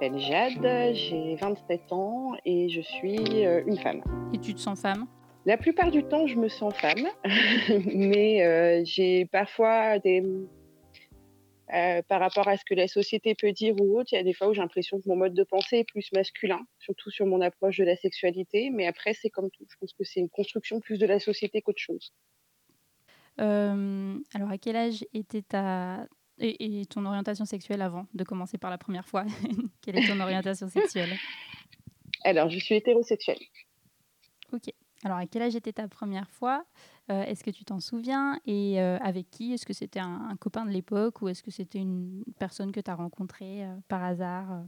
M'appelle Jade, j'ai 27 ans et je suis euh, une femme. Et tu te sens femme? La plupart du temps, je me sens femme, mais euh, j'ai parfois des. euh, par rapport à ce que la société peut dire ou autre, il y a des fois où j'ai l'impression que mon mode de pensée est plus masculin, surtout sur mon approche de la sexualité. Mais après, c'est comme tout. Je pense que c'est une construction plus de la société qu'autre chose. Euh, Alors, à quel âge était ta. Et, et ton orientation sexuelle avant de commencer par la première fois Quelle est ton orientation sexuelle? Alors, je suis hétérosexuelle. Ok. Alors, à quel âge était ta première fois? Euh, Est-ce que tu t'en souviens? Et euh, avec qui? Est-ce que c'était un, un copain de l'époque ou est-ce que c'était une personne que tu as rencontrée euh, par hasard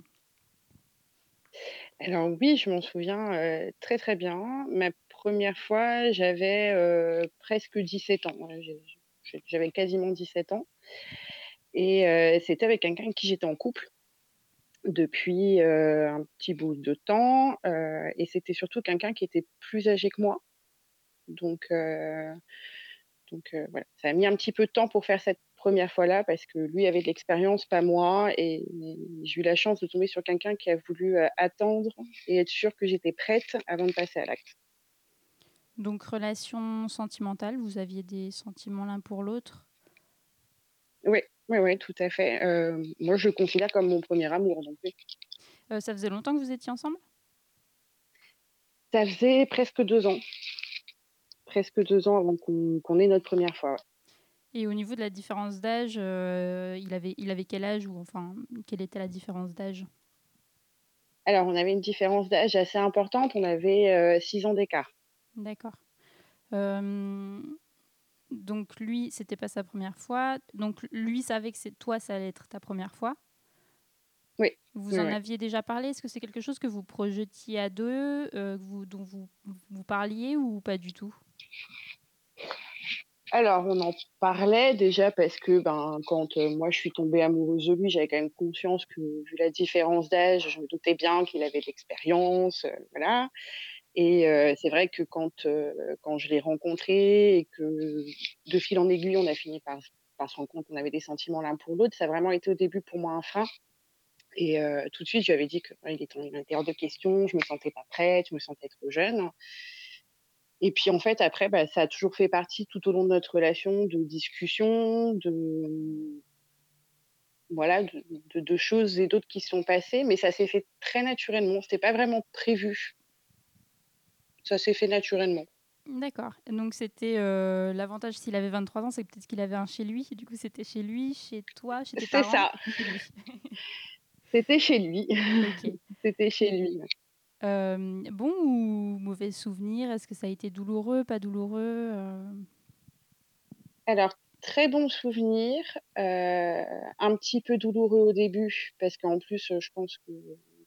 Alors oui, je m'en souviens très très bien. Ma première fois, j'avais presque 17 ans. J'avais quasiment 17 ans. Et euh, c'était avec quelqu'un avec qui j'étais en couple depuis euh, un petit bout de temps. euh, et c'était surtout quelqu'un qui était plus âgé que moi. Donc, donc voilà, ça a mis un petit peu de temps pour faire cette première fois-là parce que lui avait de l'expérience, pas moi. Et, et j'ai eu la chance de tomber sur quelqu'un qui a voulu attendre et être sûr que j'étais prête avant de passer à l'acte. Donc, relation sentimentale, vous aviez des sentiments l'un pour l'autre? Oui, oui, oui, tout à fait. Euh, moi, je le considère comme mon premier amour. Donc, oui. Euh, Ça faisait longtemps que vous étiez ensemble? Ça faisait presque deux ans. Presque deux ans avant qu'on ait notre première fois. ouais. Et au niveau de la différence d'âge, euh, il, avait, il avait quel âge ou enfin, quelle était la différence d'âge? Alors, on avait une différence d'âge assez importante. On avait six ans d'écart. D'accord. Donc lui, c'était pas sa première fois. Donc lui savait que c'est toi, ça allait être ta première fois. Oui. Vous Oui, en oui. aviez déjà parlé Est-ce que c'est quelque chose que vous projetiez à deux, euh, vous, dont vous, vous parliez ou pas du tout? Alors, on en parlait déjà parce que ben, quand euh, moi je suis tombée amoureuse de lui, j'avais quand même conscience que, vu la différence d'âge, je me doutais bien qu'il avait de l'expérience. euh, voilà. Et c'est vrai que quand, je l'ai rencontré et que de fil en aiguille, on a fini par, par se rendre compte qu'on avait des sentiments l'un pour l'autre, ça a vraiment été au début pour moi un frein. Et tout de suite, je lui avais dit qu'il était il était hors de question, je me sentais pas prête, je me sentais trop jeune. Et puis en fait, après, bah, ça a toujours fait partie tout au long de notre relation de discussions, de, de, de choses et d'autres qui se sont passées, mais ça s'est fait très naturellement. C'était pas vraiment prévu. Ça s'est fait naturellement. D'accord. Donc c'était euh, l'avantage s'il avait 23 ans, c'est peut-être qu'il avait un chez lui. Du coup, c'était chez lui, chez toi, chez tes C'est ça. C'était chez lui. C'était chez lui. Euh, bon ou mauvais souvenir? Est-ce que ça a été douloureux, pas douloureux euh, Alors, très bon souvenir, un petit peu douloureux au début, parce qu'en plus, je pense que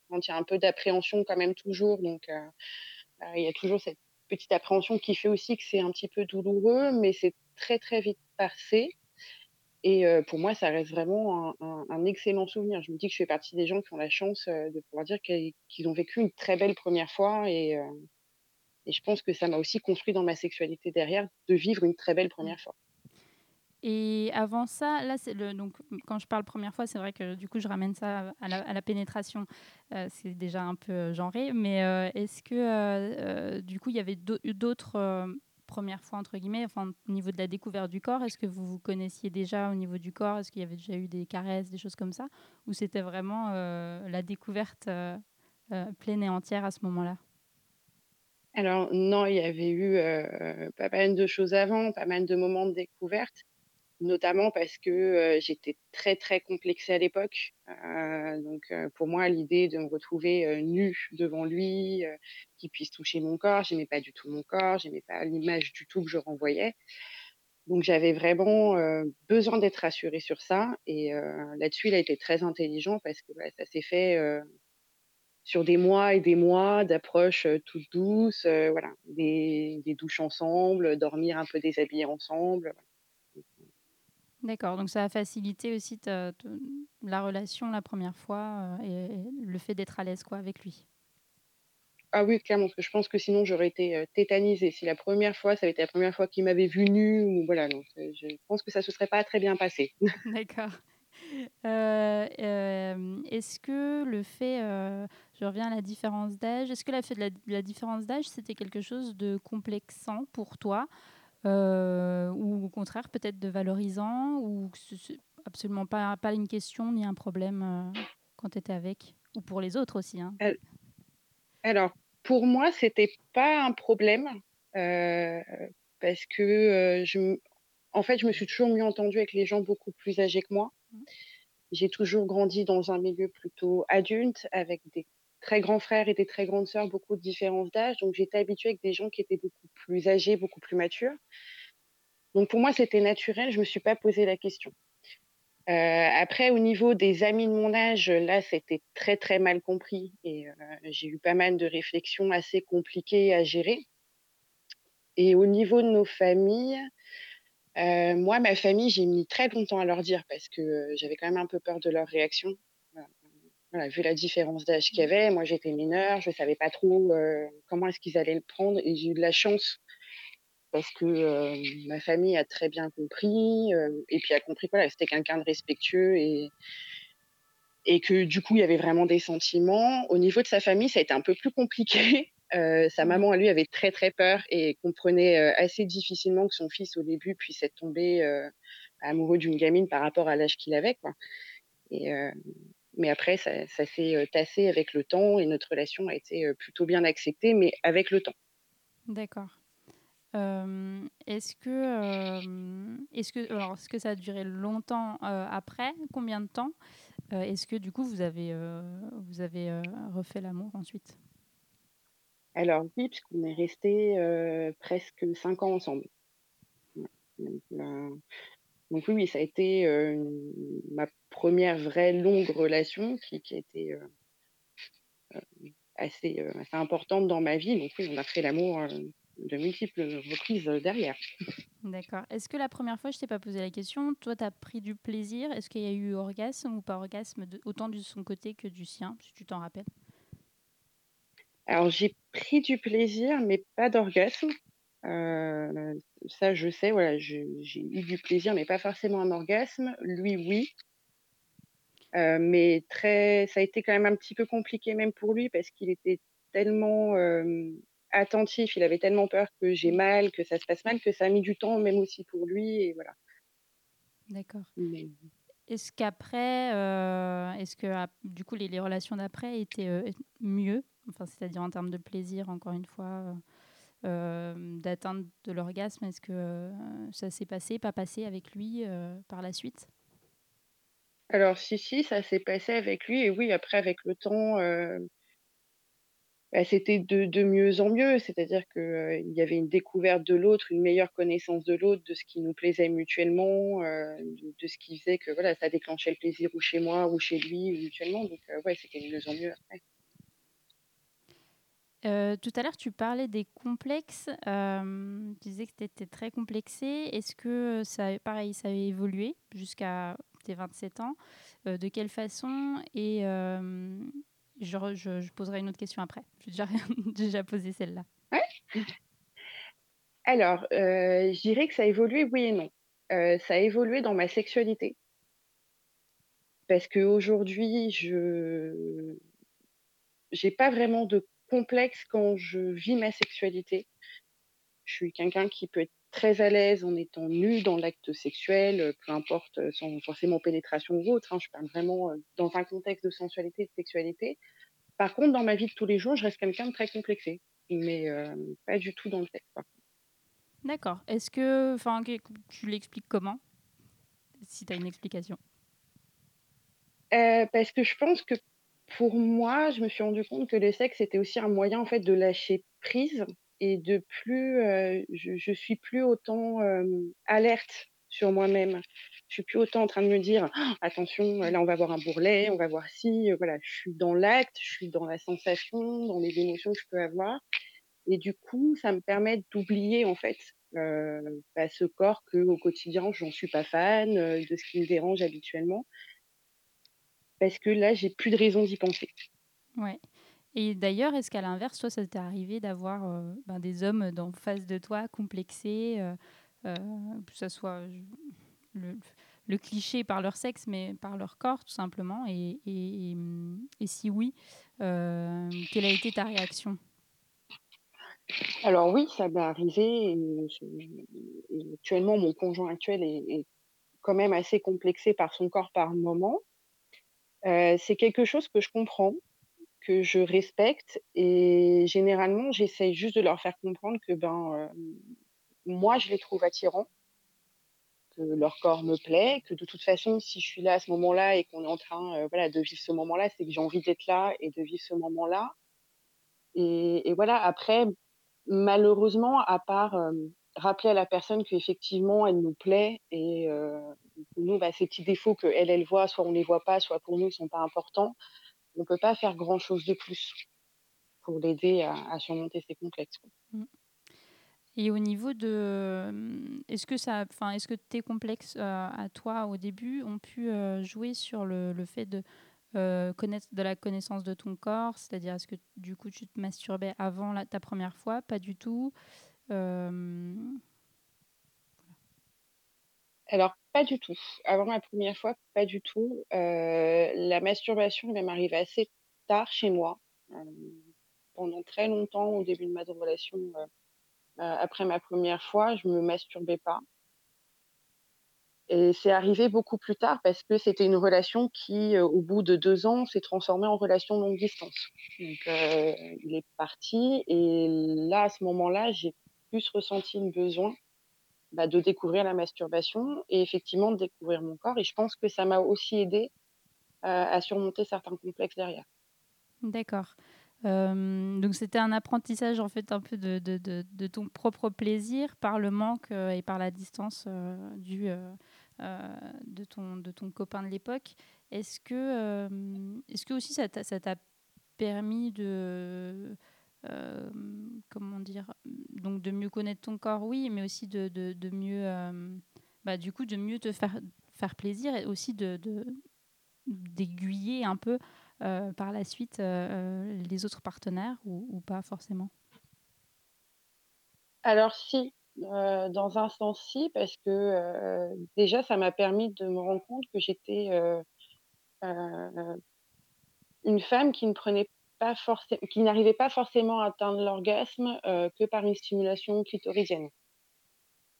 quand il y a un peu d'appréhension quand même toujours, donc il y a toujours cette petite appréhension qui fait aussi que c'est un petit peu douloureux, mais c'est très très vite passé. Et euh, pour moi, ça reste vraiment un, un- un excellent souvenir. Je me dis que je fais partie des gens qui ont la chance euh, de pouvoir dire qu'ils ont vécu une très belle première fois. Et, euh, et je pense que ça m'a aussi construit dans ma sexualité derrière de vivre une très belle première fois. Et avant ça, là, donc quand je parle première fois, c'est vrai que du coup je ramène ça à la, pénétration. Euh, c'est déjà un peu euh, genré, mais euh, est-ce que du coup il y avait d'au- d'autres premières fois entre guillemets, au niveau de la découverte du corps, est-ce que vous vous connaissiez déjà au niveau du corps, est-ce qu'il y avait déjà eu des caresses, des choses comme ça, ou c'était vraiment la découverte pleine et entière à ce moment-là? Alors non, il y avait eu pas mal de choses avant, pas mal de moments de découverte, notamment parce que euh, j'étais très très complexée à l'époque. Euh, donc euh, pour moi, l'idée de me retrouver euh, nue devant lui, euh, qu'il puisse toucher mon corps, j'aimais pas du tout mon corps, j'aimais pas l'image du tout que je renvoyais. Donc j'avais vraiment, besoin d'être rassurée sur ça et là-dessus, il a été très intelligent parce que, bah, ça s'est fait, sur des mois et des mois d'approches, toutes douces, heu, voilà, des des douches ensemble, dormir un peu déshabillés ensemble. D'accord, donc ça a facilité aussi la relation la première fois, heu et et le fait d'être à l'aise, quoi, avec lui? Ah oui, clairement, parce que je pense que sinon j'aurais été, heu, tétanisée. Si la première fois, ça avait été la première fois qu'il m'avait vue nue ou voilà, je pense que ça se serait pas très bien passé. D'accord. Heu, hem, est-ce que le fait, je reviens à la différence d'âge, est-ce que la fait de la la différence d'âge, c'était quelque chose de complexant pour toi? Heu, ou au contraire peut-être de valorisant ou absolument pas pas une question ni un problème, heu, quand tu étais avec? Ou pour les autres aussi, hein? Al alors, pour moi, c'était pas un problème, heu, parce que, je en fait, je me suis toujours mieux entendue avec les gens beaucoup plus âgés que moi. Mmh. J'ai toujours grandi dans un milieu plutôt adulte, avec des très grands frères et des très grandes sœurs, beaucoup de différences d'âge, donc j'étais habituée avec des gens qui étaient beaucoup plus âgés, beaucoup plus matures. Donc pour moi, c'était naturel, je me suis pas posé la question. Heu, après au niveau des amis de mon âge, là, c'était très, très mal compris et heu, j'ai eu pas mal de réflexions assez compliquées à gérer. Et au niveau de nos familles, heu, moi, ma famille, j'ai mis très longtemps à leur dire parce que, j'avais quand même un peu peur de leur réaction. Voilà, vu la différence d'âge qu'il y Mmh. avait, moi j'étais mineure, je savais pas trop, heu, comment est-ce qu'ils allaient le prendre et j'ai eu de la chance parce que, heu, ma famille a très bien compris, heu et puis a compris que, voilà, c'était quelqu'un de respectueux et et que du coup, il y avait vraiment des sentiments. Au niveau de sa famille, ça a été un peu plus compliqué. Sa Ouais. maman, à lui, avait très, très peur et comprenait, assez difficilement que son fils, au début, puisse être tombé, amoureux d'une gamine par rapport à l'âge qu'il avait, quoi et heu, mais après ça ça s'est, heu, tassé avec le temps et notre relation a été, heu, plutôt bien acceptée, mais avec le temps. D'accord. Est-ce que, est-ce que alors est-ce que ça a duré longtemps, heu, après? Combien de temps? Est-ce que du coup vous avez, vous avez, refait l'amour ensuite? Alors oui, puisqu'on est restés, heu, presque 5 ans ensemble. Donc donc oui, oui, ça a été, ma première vraie longue relation qui qui a été, heu heu, assez, heu, assez importante dans ma vie. Donc oui, on a fait l'amour, de multiples reprises, derrière. D'accord. Est-ce que la première fois, je t'ai pas posé la question, toi, tu as pris du plaisir? Est-ce qu'il y a eu orgasme ou pas orgasme de autant de son côté que du sien, si tu t'en rappelles? Alors j'ai pris du plaisir, mais pas d'orgasme. Ça je sais, voilà, j'ai eu du plaisir, mais pas forcément un orgasme. Lui, oui. Heu, mais très ça a été quand même un petit peu compliqué même pour lui parce qu'il était tellement, attentif, il avait tellement peur que j'ai mal, que ça se passe mal, que ça a mis du temps même aussi pour lui et voilà. D'accord. Mais Est-ce qu'après, est-ce que du coup, les les relations d'après étaient, mieux? Enfin, c'est-à-dire en termes de plaisir, encore une fois, d'atteinte de l'orgasme, est-ce que, ça s'est passé, pas passé avec lui, par la suite? Alors si, si, ça s'est passé avec lui et oui, après avec le temps, heu, bah, c'était de mieux en mieux. C'est-à-dire que, heu, il y avait une découverte de l'autre, une meilleure connaissance de l'autre, de ce qui nous plaisait mutuellement, heu, de ce qui faisait que, voilà, ça déclenchait le plaisir ou chez moi ou chez lui ou mutuellement donc ouais, c'était de mieux en mieux après. Tout à l'heure, tu parlais des complexes, tu disais que tu étais très complexée. Est-ce que ça pareil, ça a évolué jusqu'à tes 27 ans? Heu, de quelle façon? Et hem, je je poserai une autre question après. J'ai déjà déjà posé celle-là. Alors, heu, je dirais que ça a évolué, oui et non. Ça a évolué dans ma sexualité parce qu'aujourd'hui, je j'ai pas vraiment de complexe quand je vis ma sexualité. Je suis quelqu'un qui peut être très à l'aise en étant nu dans l'acte sexuel, heu, peu importe, heu, sans forcément pénétration ou autre, hein. Je parle vraiment, heu, dans un contexte de sensualité et de sexualité. Par contre, dans ma vie de tous les jours, je reste quelqu'un de très complexé, mais hem, pas du tout dans le sexe, D'accord. Est-ce que enfin, tu l'expliques comment? Si tu as une explication? Parce que je pense que pour moi, je me suis rendu compte que le sexe était aussi un moyen, en fait, de lâcher prise et de plus, je je suis plus autant, alerte sur moi-même. Je suis plus autant en train de me dire: «Ah, «Attention, là, on va voir un bourrelet, on va voir ci», heu, voilà. Je suis dans l'acte, je suis dans la sensation, dans les émotions que je peux avoir et du coup, ça me permet d'oublier, en fait, bah, ce corps qu'au quotidien, j'en suis pas fan, de ce qui me dérange habituellement parce que là, j'ai plus de raison d'y penser. Ouais et d'ailleurs, est-ce qu'à l'inverse, toi, ça t'est arrivé d'avoir, heu, ben, des hommes dans face de toi complexés, heu heu, que ça soit, le cliché par leur sexe, mais par leur corps tout simplement? Et et si oui, quelle a été ta réaction? Alors oui, ça m'est arrivé actuellement, mon conjoint actuel est quand même assez complexé par son corps par moment. C'est quelque chose que je comprends, que je respecte et généralement, j'essaye juste de leur faire comprendre que, ben, moi, je les trouve attirants, que leur corps me plaît, que de toute façon, si je suis là à ce moment-là et qu'on est en train, voilà, de vivre ce moment-là, c'est que j'ai envie d'être là et de vivre ce moment-là et voilà. Après, malheureusement, à part, rappeler à la personne qu'effectivement elle nous plaît et heu, nous, bah, ces petits défauts qu'elle, elle voit, soit on les voit pas, soit pour nous ils sont pas importants, on peut pas faire grand chose de plus pour l'aider à surmonter ses complexes. Mmh. Et au niveau de, hem, est-ce que ça enfin, est-ce que tes complexes, heu, à toi, au début, ont pu, heu, jouer sur le fait de, heu, connaître de la connaissance de ton corps? C'est-à-dire, est-ce que du coup, tu te masturbais avant ta première fois? Pas du tout? Alors pas du tout. Avant ma première fois, pas du tout. Heu, la masturbation, elle arrivée assez tard chez moi. Hem, pendant très longtemps, au début de ma relation, heu heu, après ma première fois, je me masturbais pas et c'est arrivé beaucoup plus tard parce que c'était une relation qui, heu, au bout de 2 ans, s'est transformée en relation longue distance. Donc il est parti et là, à ce moment-là, j'ai plus ressenti le besoin bah, de découvrir la masturbation et effectivement de découvrir mon corps et je pense que ça m'a aussi aidée, heu, à surmonter certains complexes derrière. d'accord. Donc c'était un apprentissage, en fait, un peu de de de ton propre plaisir par le manque, et par la distance, heu, de ton de ton copain de l'époque. Est-ce que, est-ce que aussi ça t'a permis de, hem, comment dire? Donc de mieux connaître ton corps, oui, mais aussi de de mieux, hem, bah, du coup, de mieux te faire faire plaisir et aussi de d'aiguiller un peu, heu, par la suite, les autres partenaires ou pas forcément? Alors si, dans un sens si, parce que, déjà ça m'a permis de me rendre compte que j'étais, une femme qui ne prenait pas qui n'arrivait pas forcément à atteindre l'orgasme, heu, que par une stimulation clitoridienne.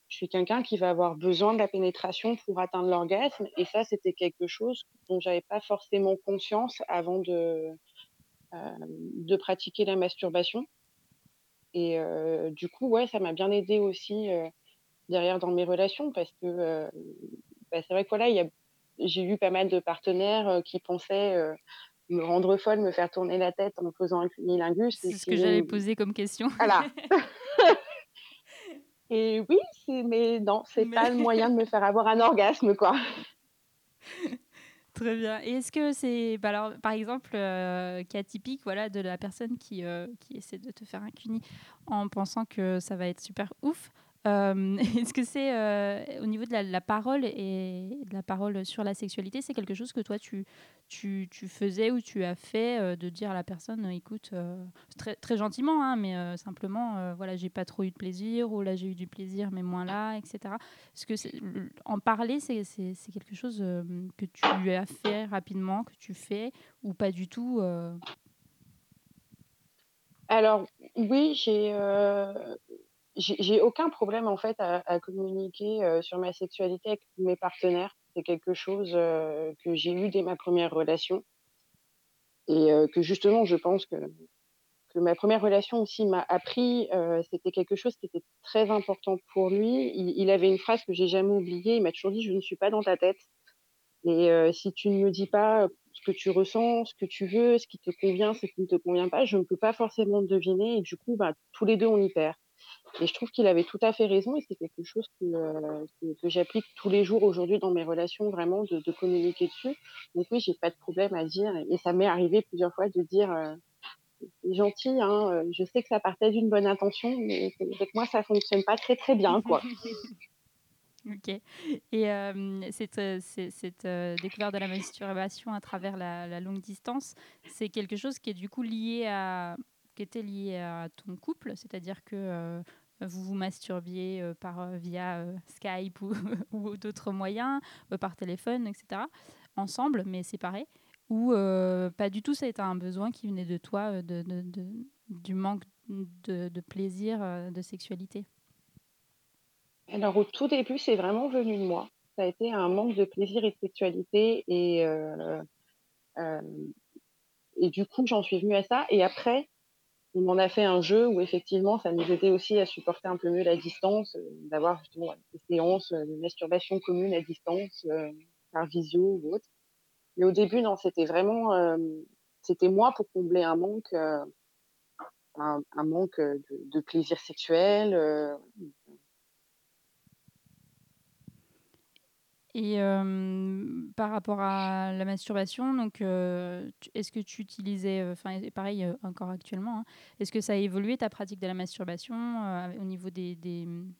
Je suis quelqu'un qui va avoir besoin de la pénétration pour atteindre l'orgasme et ça, c'était quelque chose dont j'avais pas forcément conscience avant de, hem, de pratiquer la masturbation et heu, du coup, ouais, ça m'a bien aidée aussi, derrière dans mes relations parce que, bah, c'est vrai que voilà, il y a j'ai eu pas mal de partenaires, qui pensaient, me rendre folle, me faire tourner la tête en me faisant un cunnilingus et C'est ce que j'allais poser comme question. voilà et oui, mais non, c'est Mais pas le moyen de me faire avoir un orgasme, quoi. Très bien et est-ce que c'est bah, alors, par exemple, heu, cas typique, voilà, de la personne qui, heu, qui essaie de te faire un cuni en pensant que ça va être super ouf. Hem, est-ce que c'est, heu, au niveau de la parole et de la parole sur la sexualité, c'est quelque chose que toi tu tu faisais ou tu as fait, heu, de dire à la personne: «Écoute, heu», très très gentiment, hein, mais simplement, voilà: «J'ai pas trop eu de plaisir» ou «Là, j'ai eu du plaisir, mais moins là» et cetera? Est-ce que en parler, c'est quelque chose, que tu as fait rapidement, que tu fais ou pas du tout? Alors oui, j'ai, j'ai aucun problème en fait à à communiquer, heu, sur ma sexualité avec mes partenaires. C'est quelque chose, heu, que j'ai eu dès ma première relation et heu, que justement je pense que que ma première relation aussi m'a appris, heu, c'était quelque chose qui était très important pour lui. Il il avait une phrase que j'ai jamais oubliée, il m'a toujours dit: «Je ne suis pas dans ta tête» Et heu, si tu ne me dis pas, ce que tu ressens, ce que tu veux, ce qui te convient, ce qui ne te convient pas, je ne peux pas forcément deviner et du coup, bah, tous les 2 on y perd. Et je trouve qu'il avait tout à fait raison et c'est quelque chose que, heu, que que j'applique tous les jours aujourd'hui dans mes relations, vraiment de communiquer dessus. Donc oui, j'ai pas de problème à dire et ça m'est arrivé plusieurs fois de dire, heu: «C'est gentil, hein, heu, je sais que ça partait d'une bonne intention, mais que moi ça fonctionne pas très, très bien, quoi». OK et cette, cette, découverte de la masturbation à travers la la longue distance, c'est quelque chose qui est du coup lié à qui était lié à ton couple? C'est-à-dire que, vous vous masturbiez, heu, par, heu, via, heu, Skype ou d'autres moyens, par téléphone et cetera, ensemble mais séparés? Ou, pas du tout, ça a été un besoin qui venait de toi, de du manque de plaisir, de sexualité? Alors au tout début, c'est vraiment venu de moi. Ça a été un manque de plaisir et de sexualité et et du coup, j'en suis venue à ça et après, on en a fait un jeu où effectivement, ça nous aidait aussi à supporter un peu mieux la distance, heu, d'avoir justement, des séances, heu, de masturbation commune à distance, heu, par visio ou autre. Mais au début, non, c'était vraiment, hem, c'était moi pour combler un manque, heu, un un manque, de de plaisir sexuel, Et par rapport à la masturbation, donc est-ce que tu utilisais, enfin pareil, encore actuellement, hein, est-ce que ça a évolué ta pratique de la masturbation, au niveau des des, mmh,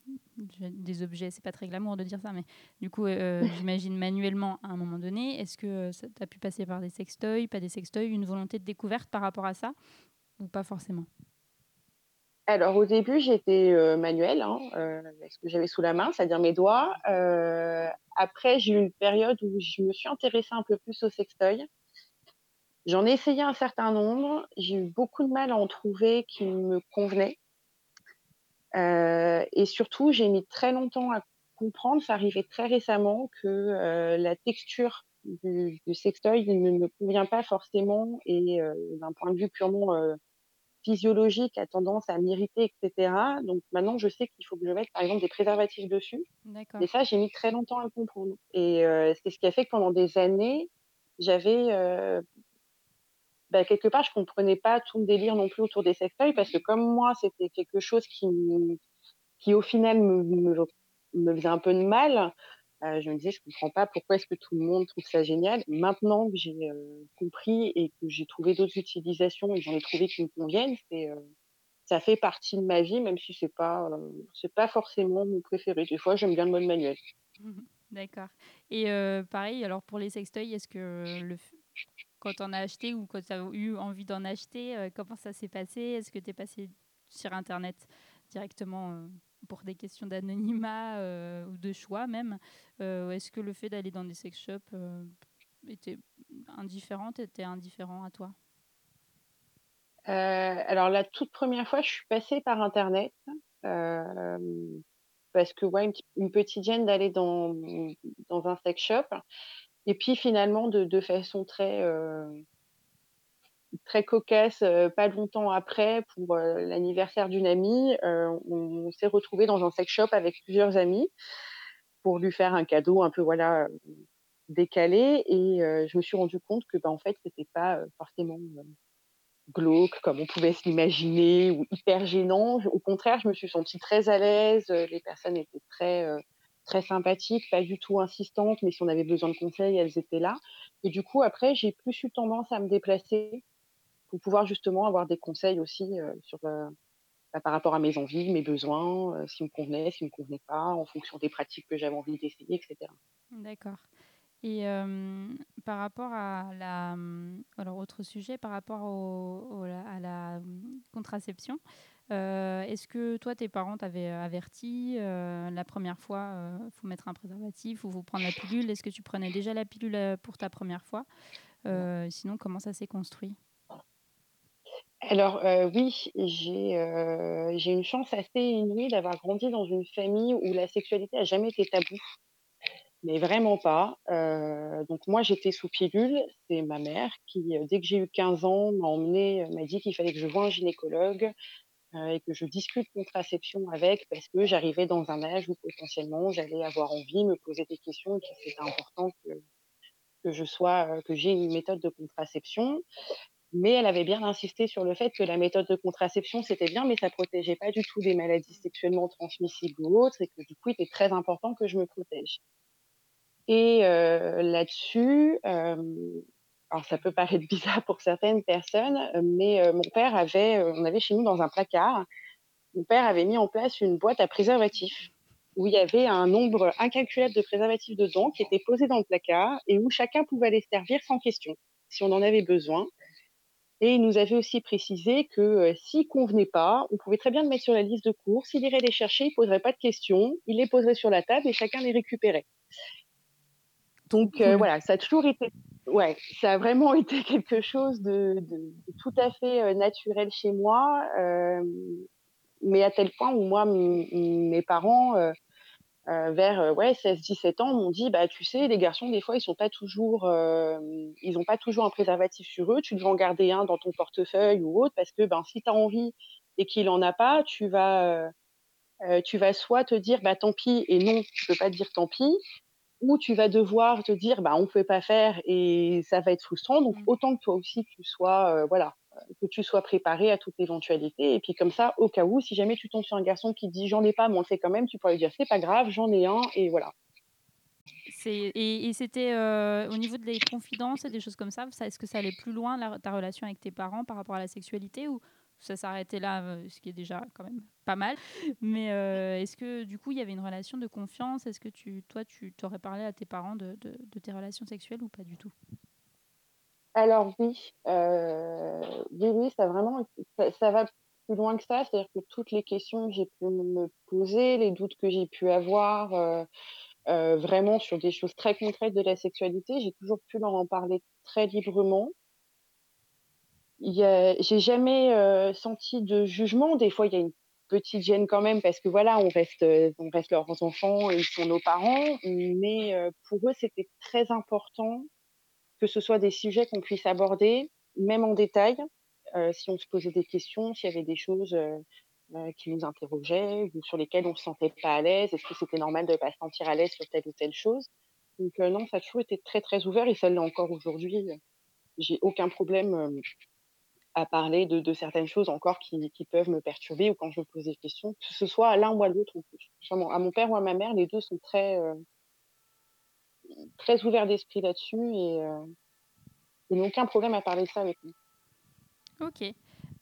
des objets? C'est pas très glamour de dire ça, mais du coup, j'imagine manuellement à un moment donné. Est-ce que, tu as pu passer par des sextoys, pas des sextoys, une volonté de découverte par rapport à ça ou pas forcément? Alors au début, j'étais, heu, manuelle, hein, avec ce que j'avais sous la main, c'est-à-dire mes doigts. Heu, après, j'ai eu une période où je me suis intéressée un peu plus aux sextoys. J'en ai essayé un certain nombre, j'ai eu beaucoup de mal à en trouver qui me convenaient. Heu et surtout, j'ai mis très longtemps à comprendre, c'est arrivé très récemment, que, la texture du du sextoy ne me convient pas forcément et d'un point de vue purement, physiologique, a tendance à m'irriter et cetera. Donc maintenant, je sais qu'il faut que je mette, par exemple, des préservatifs dessus. Mais D'accord. ça, j'ai mis très longtemps à le comprendre et heu, c'est ce qui a fait que pendant des années, j'avais, heu, bah, quelque part, je comprenais pas tout le délire non plus autour des sextoys parce que comme moi, c'était quelque chose qui qui au final me me me faisait un peu de mal, heu, je me disais: «Je comprends pas pourquoi est-ce que tout le monde trouve ça génial?» maintenant que j'ai, heu, compris et que j'ai trouvé d'autres utilisations et j'en ai trouvé qui me conviennent, heu, ça fait partie de ma vie même si c'est pas, c'est pas forcément mon préféré. Des fois, j'aime bien le mode manuel. D'accord et pareil, alors pour les sextoys, est-ce que le quand en as acheté ou quand tu as eu envie d'en acheter, comment ça s'est passé? Est-ce que tu es passé sur internet directement, pour des questions d'anonymat, heu, ou de choix même? Heu, est-ce que le fait d'aller dans des sex shops, heu, était indifférent était indifférent à toi? Alors la toute première fois, je suis passée par internet, parce que, ouais, une petite gêne d'aller dans, dans un sex shop et puis finalement de façon très, très cocasse, heu, pas longtemps après pour, heu, l'anniversaire d'une amie, heu, on s'est retrouvés dans un sex shop avec plusieurs amis pour lui faire un cadeau un peu, voilà, décalé. Et je me suis rendue compte que, bah, en fait, c'était pas, forcément, glauque comme on pouvait se l'imaginer ou hyper gênant. Au contraire, je me suis sentie très à l'aise, les personnes étaient très, très sympathiques, pas du tout insistantes, mais si on avait besoin de conseils, elles étaient là. Et du coup après, j'ai plus eu tendance à me déplacer pour pouvoir justement avoir des conseils aussi, heu, sur, heu, bah, par rapport à mes envies, mes besoins, ce qui me convenait, qui me convenait pas, en fonction des pratiques que j'avais envie d'essayer et cetera. D'accord. Et par rapport à la, mmh, alors autre sujet, par rapport au au la à la, mmh, contraception, est-ce que toi, tes parents t'avaient averti, la première fois, heu, faut mettre un préservatif ou faut prendre la pilule? Est-ce que tu prenais déjà la pilule, pour ta première fois? Sinon, comment ça s'est construit? Alors, heu, oui, j'ai, heu, j'ai une chance assez inouïe d'avoir grandi dans une famille où la sexualité a jamais été taboue, mais vraiment pas. Heu, donc moi, j'étais sous pilule. C'est ma mère qui, dès que j'ai eu 15 ans, m'a emmenée, heu, m'a dit qu'il fallait que je voie un gynécologue, et que je discute contraception avec parce que j'arrivais dans un âge où potentiellement j'allais avoir envie, me poser des questions et que c'était important que que je sois, que j'ai une méthode de contraception. Mais elle avait bien insisté sur le fait que la méthode de contraception, c'était bien, mais ça protégeait pas du tout des maladies sexuellement transmissibles ou autres, et que du coup, il était très important que je me protège. Et là-dessus, alors ça peut paraître bizarre pour certaines personnes, mais mon père avait, on avait chez nous dans un placard, mon père avait mis en place une boîte à préservatifs où il y avait un nombre incalculable de préservatifs dedans qui étaient posés dans le placard et où chacun pouvait les servir sans question si on en avait besoin. Et il nous avait aussi précisé que euh, s'il convenait pas, on pouvait très bien le mettre sur la liste de courses. Il irait les chercher, il poserait pas de questions, il les poserait sur la table et chacun les récupérait. Donc euh, voilà, ça a toujours été, ouais, ça a vraiment été quelque chose de, de, de tout à fait euh, naturel chez moi, euh, mais à tel point où moi, mes parents, euh, euh, vers euh, ouais 16-17 ans m'ont dit bah tu sais les garçons des fois ils sont pas toujours euh, ils ont pas toujours un préservatif sur eux. Tu devrais en garder un dans ton portefeuille ou autre parce que ben si tu as envie et qu'il en a pas tu vas tu vas soit te dire bah tant pis et non tu peux pas te dire tant pis ou tu vas devoir te dire bah on peut pas faire et ça va être frustrant. Donc mmh. autant que toi aussi tu sois voilà que tu sois préparé à toute éventualité. Et puis comme ça, au cas où, si jamais tu tombes sur un garçon qui dit j'en ai pas, mais on le fait quand même, tu pourrais lui dire c'est pas grave, j'en ai un, et voilà. Et, et c'était euh, au niveau des confidences et des choses comme ça, est-ce que ça allait plus loin, ta relation avec tes parents par rapport à la sexualité, ou ça s'arrêtait là, euh, ce qui est déjà quand même pas mal? Mais euh, est-ce que du coup il y avait une relation de confiance? Est-ce que tu, toi, tu t'aurais parlé à tes parents de, de, tes relations sexuelles ou pas du tout? Alors oui, heu, oui, oui, ça vraiment ça va plus loin que ça. C'est-à-dire que toutes les questions que j'ai pu me poser, les doutes que j'ai pu avoir, heu heu, vraiment sur des choses très concrètes de la sexualité, j'ai toujours pu leur en parler très librement. J'ai jamais, senti de jugement. Des fois, il y a une petite gêne quand même parce que voilà, on reste, on reste leurs enfants et ils sont nos parents, mais pour eux, c'était très important que ce soit des sujets qu'on puisse aborder, même en détail, euh, si on se posait des questions, s'il y avait des choses euh, euh, qui nous interrogeaient ou sur lesquelles on ne se sentait pas à l'aise, est-ce que c'était normal de ne pas se sentir à l'aise sur telle ou telle chose. Donc non, ça a toujours été très très ouvert et ça l'est encore aujourd'hui. J'ai aucun problème à parler de, certaines choses encore qui, peuvent me perturber ou quand je me pose des questions, que ce soit à l'un ou à l'autre. À mon père ou à ma mère, les deux sont très très ouvert d'esprit là-dessus et euh, ils n'ont aucun problème à parler de ça avec nous. Ok.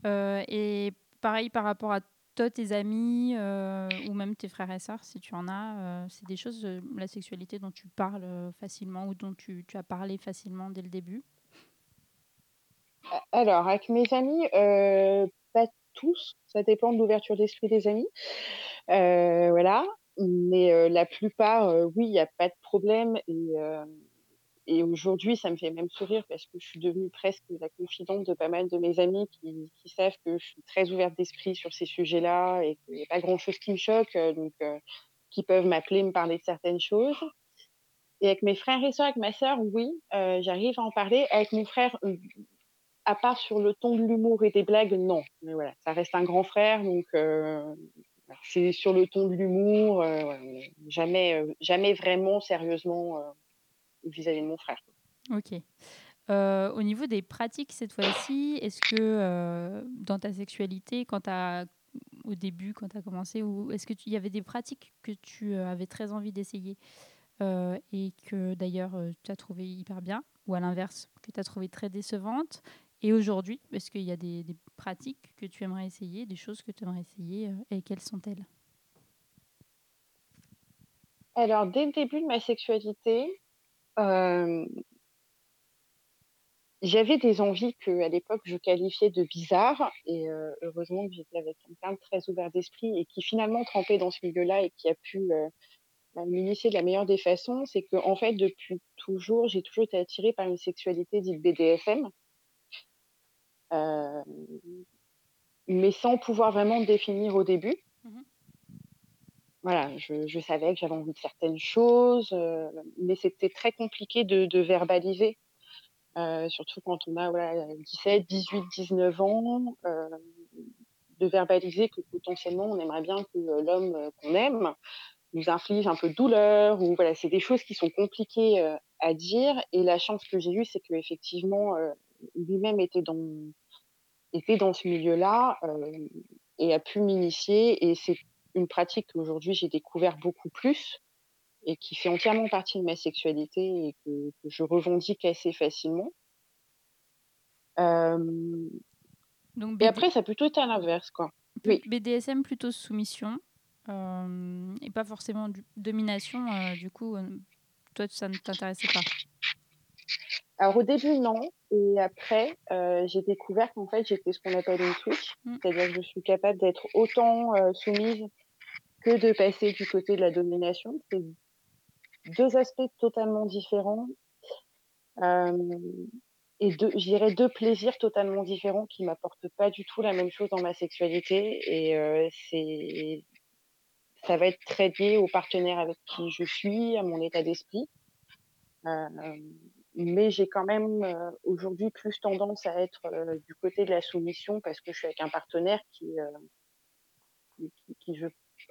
Euh, et pareil par rapport à toi, tes amis euh, ou même tes frères et sœurs, si tu en as, euh, c'est des choses, la sexualité dont tu parles facilement ou dont tu, tu, as parlé facilement dès le début? Alors, avec mes amis, pas tous, ça dépend de l'ouverture d'esprit des amis. voilà. Mais la plupart, oui, il n'y a pas de problème. Et, et aujourd'hui, ça me fait même sourire parce que je suis devenue presque la confidente de pas mal de mes amis qui, savent que je suis très ouverte d'esprit sur ces sujets-là et qu'il n'y a pas grand-chose qui me choque, donc qui peuvent m'appeler, me parler de certaines choses. Et avec mes frères et sœurs, avec ma sœur, oui, j'arrive à en parler. Avec mon frère, à part sur le ton de l'humour et des blagues, non. Mais voilà, ça reste un grand frère, donc c'est sur le ton de l'humour, euh, jamais, euh, jamais vraiment sérieusement euh, vis-à-vis de mon frère. Ok. Au niveau des pratiques cette fois-ci, est-ce que dans ta sexualité, quand as, au début, quand tu as commencé, est-ce qu'il y avait des pratiques que tu avais très envie d'essayer et que d'ailleurs tu as trouvé hyper bien, ou à l'inverse, que tu as trouvé très décevantes et aujourd'hui, est-ce qu'il y a des, pratiques que tu aimerais essayer, des choses que tu aimerais essayer, euh, et quelles sont-elles? Alors, dès le début de ma sexualité, euh, j'avais des envies que, à l'époque, je qualifiais de bizarres. Et euh, heureusement que j'étais avec quelqu'un de très ouvert d'esprit et qui finalement trempait dans ce milieu-là et qui a pu euh, m'initier de la meilleure des façons. C'est que, en fait, depuis toujours, j'ai toujours été attirée par une sexualité dite BDSM. Euh, mais sans pouvoir vraiment définir au début. Mmh. Voilà, je, je, savais que j'avais envie de certaines choses, euh, mais c'était très compliqué de, de verbaliser, euh, surtout quand on a voilà, 17, 18, 19 ans, euh, de verbaliser que potentiellement on aimerait bien que l'homme qu'on aime nous inflige un peu de douleur, ou voilà, c'est des choses qui sont compliquées à dire et la chance que j'ai eue, c'est qu'effectivement, lui-même était dans était dans ce milieu-là, hem et a pu m'initier et c'est une pratique qu'aujourd'hui j'ai découvert beaucoup plus et qui fait entièrement partie de ma sexualité et que que je revendique assez facilement. Donc et après ça peut tout être à l'inverse, quoi. Oui. BDSM plutôt soumission, hem et pas forcément du domination, heu, du coup, toi ça ne t'intéressait pas? Alors au début, non et après, heu, j'ai découvert qu'en fait, j'étais ce qu'on appelle une switch. Mmh. C'est-à-dire que je suis capable d'être autant, heu, soumise que de passer du côté de la domination. C'est 2 aspects totalement différents. Hem et 2 je dirais 2 plaisirs totalement différents qui m'apportent pas du tout la même chose dans ma sexualité et heu, c'est ça va être très lié au partenaire avec qui je suis, à mon état d'esprit. Hem, mais j'ai quand même, heu, aujourd'hui plus tendance à être, heu, du côté de la soumission parce que je suis avec un partenaire qui, heu, qui qui qui je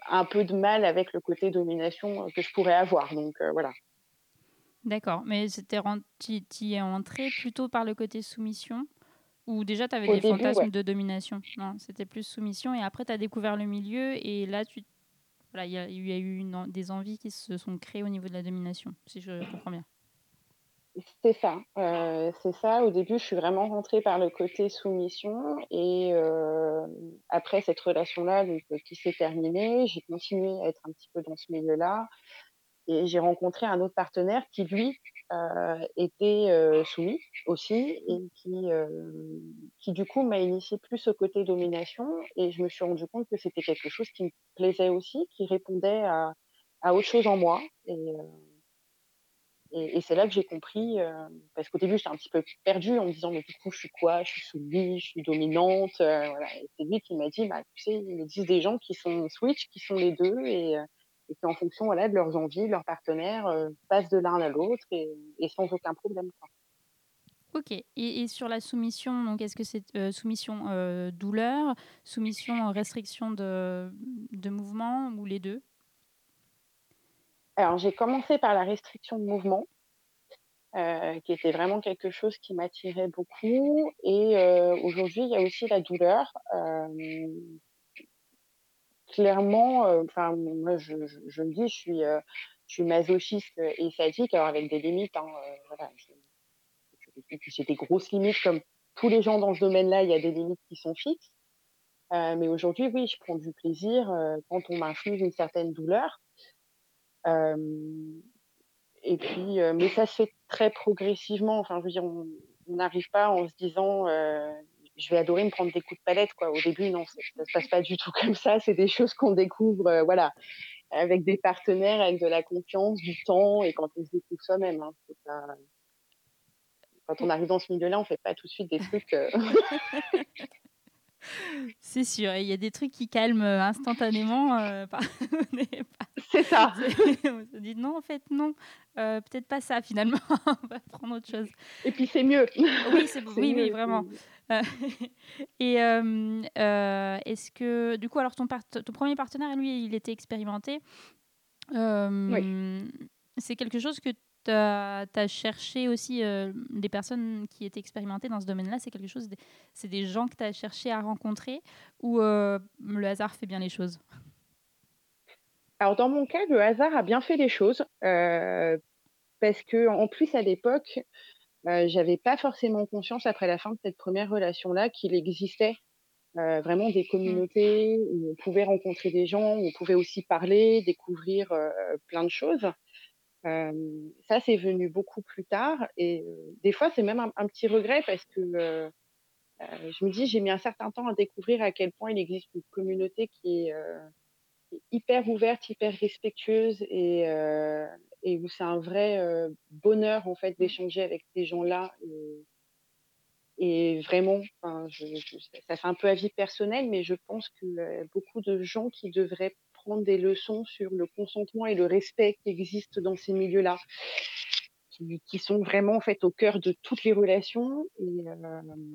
a un peu de mal avec le côté domination, que je pourrais avoir donc voilà. D'accord, mais tu es entrée plutôt par le côté soumission? Ou déjà tu avais Au des début, ouais. fantasmes de domination? Non, c'était plus soumission et après tu as découvert le milieu et là tu voilà, il y a il y a eu une des envies qui se sont créées au niveau de la domination, si je comprends bien? C'est ça, heu, c'est ça. Au début, je suis vraiment rentrée par le côté soumission et hem, après cette relation-là heu, qui s'est terminée, j'ai continué à être un petit peu dans ce milieu-là et j'ai rencontré un autre partenaire qui lui, heu, était, heu, soumis aussi et qui, hem, qui du coup m'a initiée plus au côté domination et je me suis rendue compte que c'était quelque chose qui me plaisait aussi, qui répondait à à autre chose en moi et et c'est là que j'ai compris, heu, parce qu'au début, j'étais un petit peu perdue en me disant: «Mais du coup, je suis quoi? Je suis soumise, je suis dominante?» heu, voilà et c'est lui qui m'a dit: «Bah, tu sais, il existe des gens qui sont switch, qui sont les 2 et et qui en fonction, voilà, de leurs envies, de leur partenaire, heu, passent de l'un à l'autre et sans aucun problème, quoi». OK et sur la soumission, donc est-ce que c'est soumission, douleur, soumission, restriction de, de mouvement ou les 2? Alors j'ai commencé par la restriction de mouvement, heu, qui était vraiment quelque chose qui m'attirait beaucoup et heu, aujourd'hui, il y a aussi la douleur, hem Clairement, heu, enfin moi je je je me dis je suis, heu, je suis masochiste et sadique, alors avec des limites, hein, heu, voilà, j'ai des grosses limites comme tous les gens dans ce domaine-là, il y a des limites qui sont fixes. Mais aujourd'hui, oui, je prends du plaisir, quand on m'inflige une certaine douleur. Et puis, mais ça se fait très progressivement, enfin je veux dire, on n'arrive pas en se disant, «Je vais adorer me prendre des coups de palette», quoi. Au début, non, ça ça se passe pas du tout comme ça, c'est des choses qu'on découvre, voilà, avec des partenaires, avec de la confiance, du temps et quand on se découvre soi-même, hein. Quand on arrive dans ce milieu-là, on fait pas tout de suite des trucs, heu C'est sûr il y a des trucs qui calment, heu, instantanément, pas c'est ça. on se dit: «Non, en fait, non, heu, peut-être pas ça finalement, on va prendre autre chose». Et puis c'est mieux. Oui, c'est oui, oui, vraiment. et est-ce que du coup, alors ton 1er partenaire, lui, il était expérimenté. oui. Hem, c'est quelque chose que tu as cherché aussi, heu, des personnes qui étaient expérimentées dans ce domaine-là, c'est quelque chose des c'est des gens que tu as cherché à rencontrer ou le hasard fait bien les choses? Alors dans mon cas, le hasard a bien fait les choses, heu, parce qu'en plus à l'époque, heu, j'avais pas forcément conscience après la fin de cette première relation-là qu'il existait, heu, vraiment des Mmh. communautés où on pouvait rencontrer des gens, où on pouvait aussi parler, découvrir, heu, plein de choses. Ça, c'est venu beaucoup plus tard et des fois, c'est même un un petit regret parce que, je me dis: «J'ai mis un certain temps à découvrir à quel point il existe une communauté qui est, hyper ouverte, hyper respectueuse et et où c'est un vrai, heu, bonheur, en fait, Mmh. d'échanger avec ces gens-là et et vraiment, enfin, je je ça fait un peu avis personnel, mais je pense que, heu, beaucoup de gens qui devraient prendre des leçons sur le consentement et le respect qui existent dans ces milieux-là. Qui qui sont vraiment en fait au cœur de toutes les relations et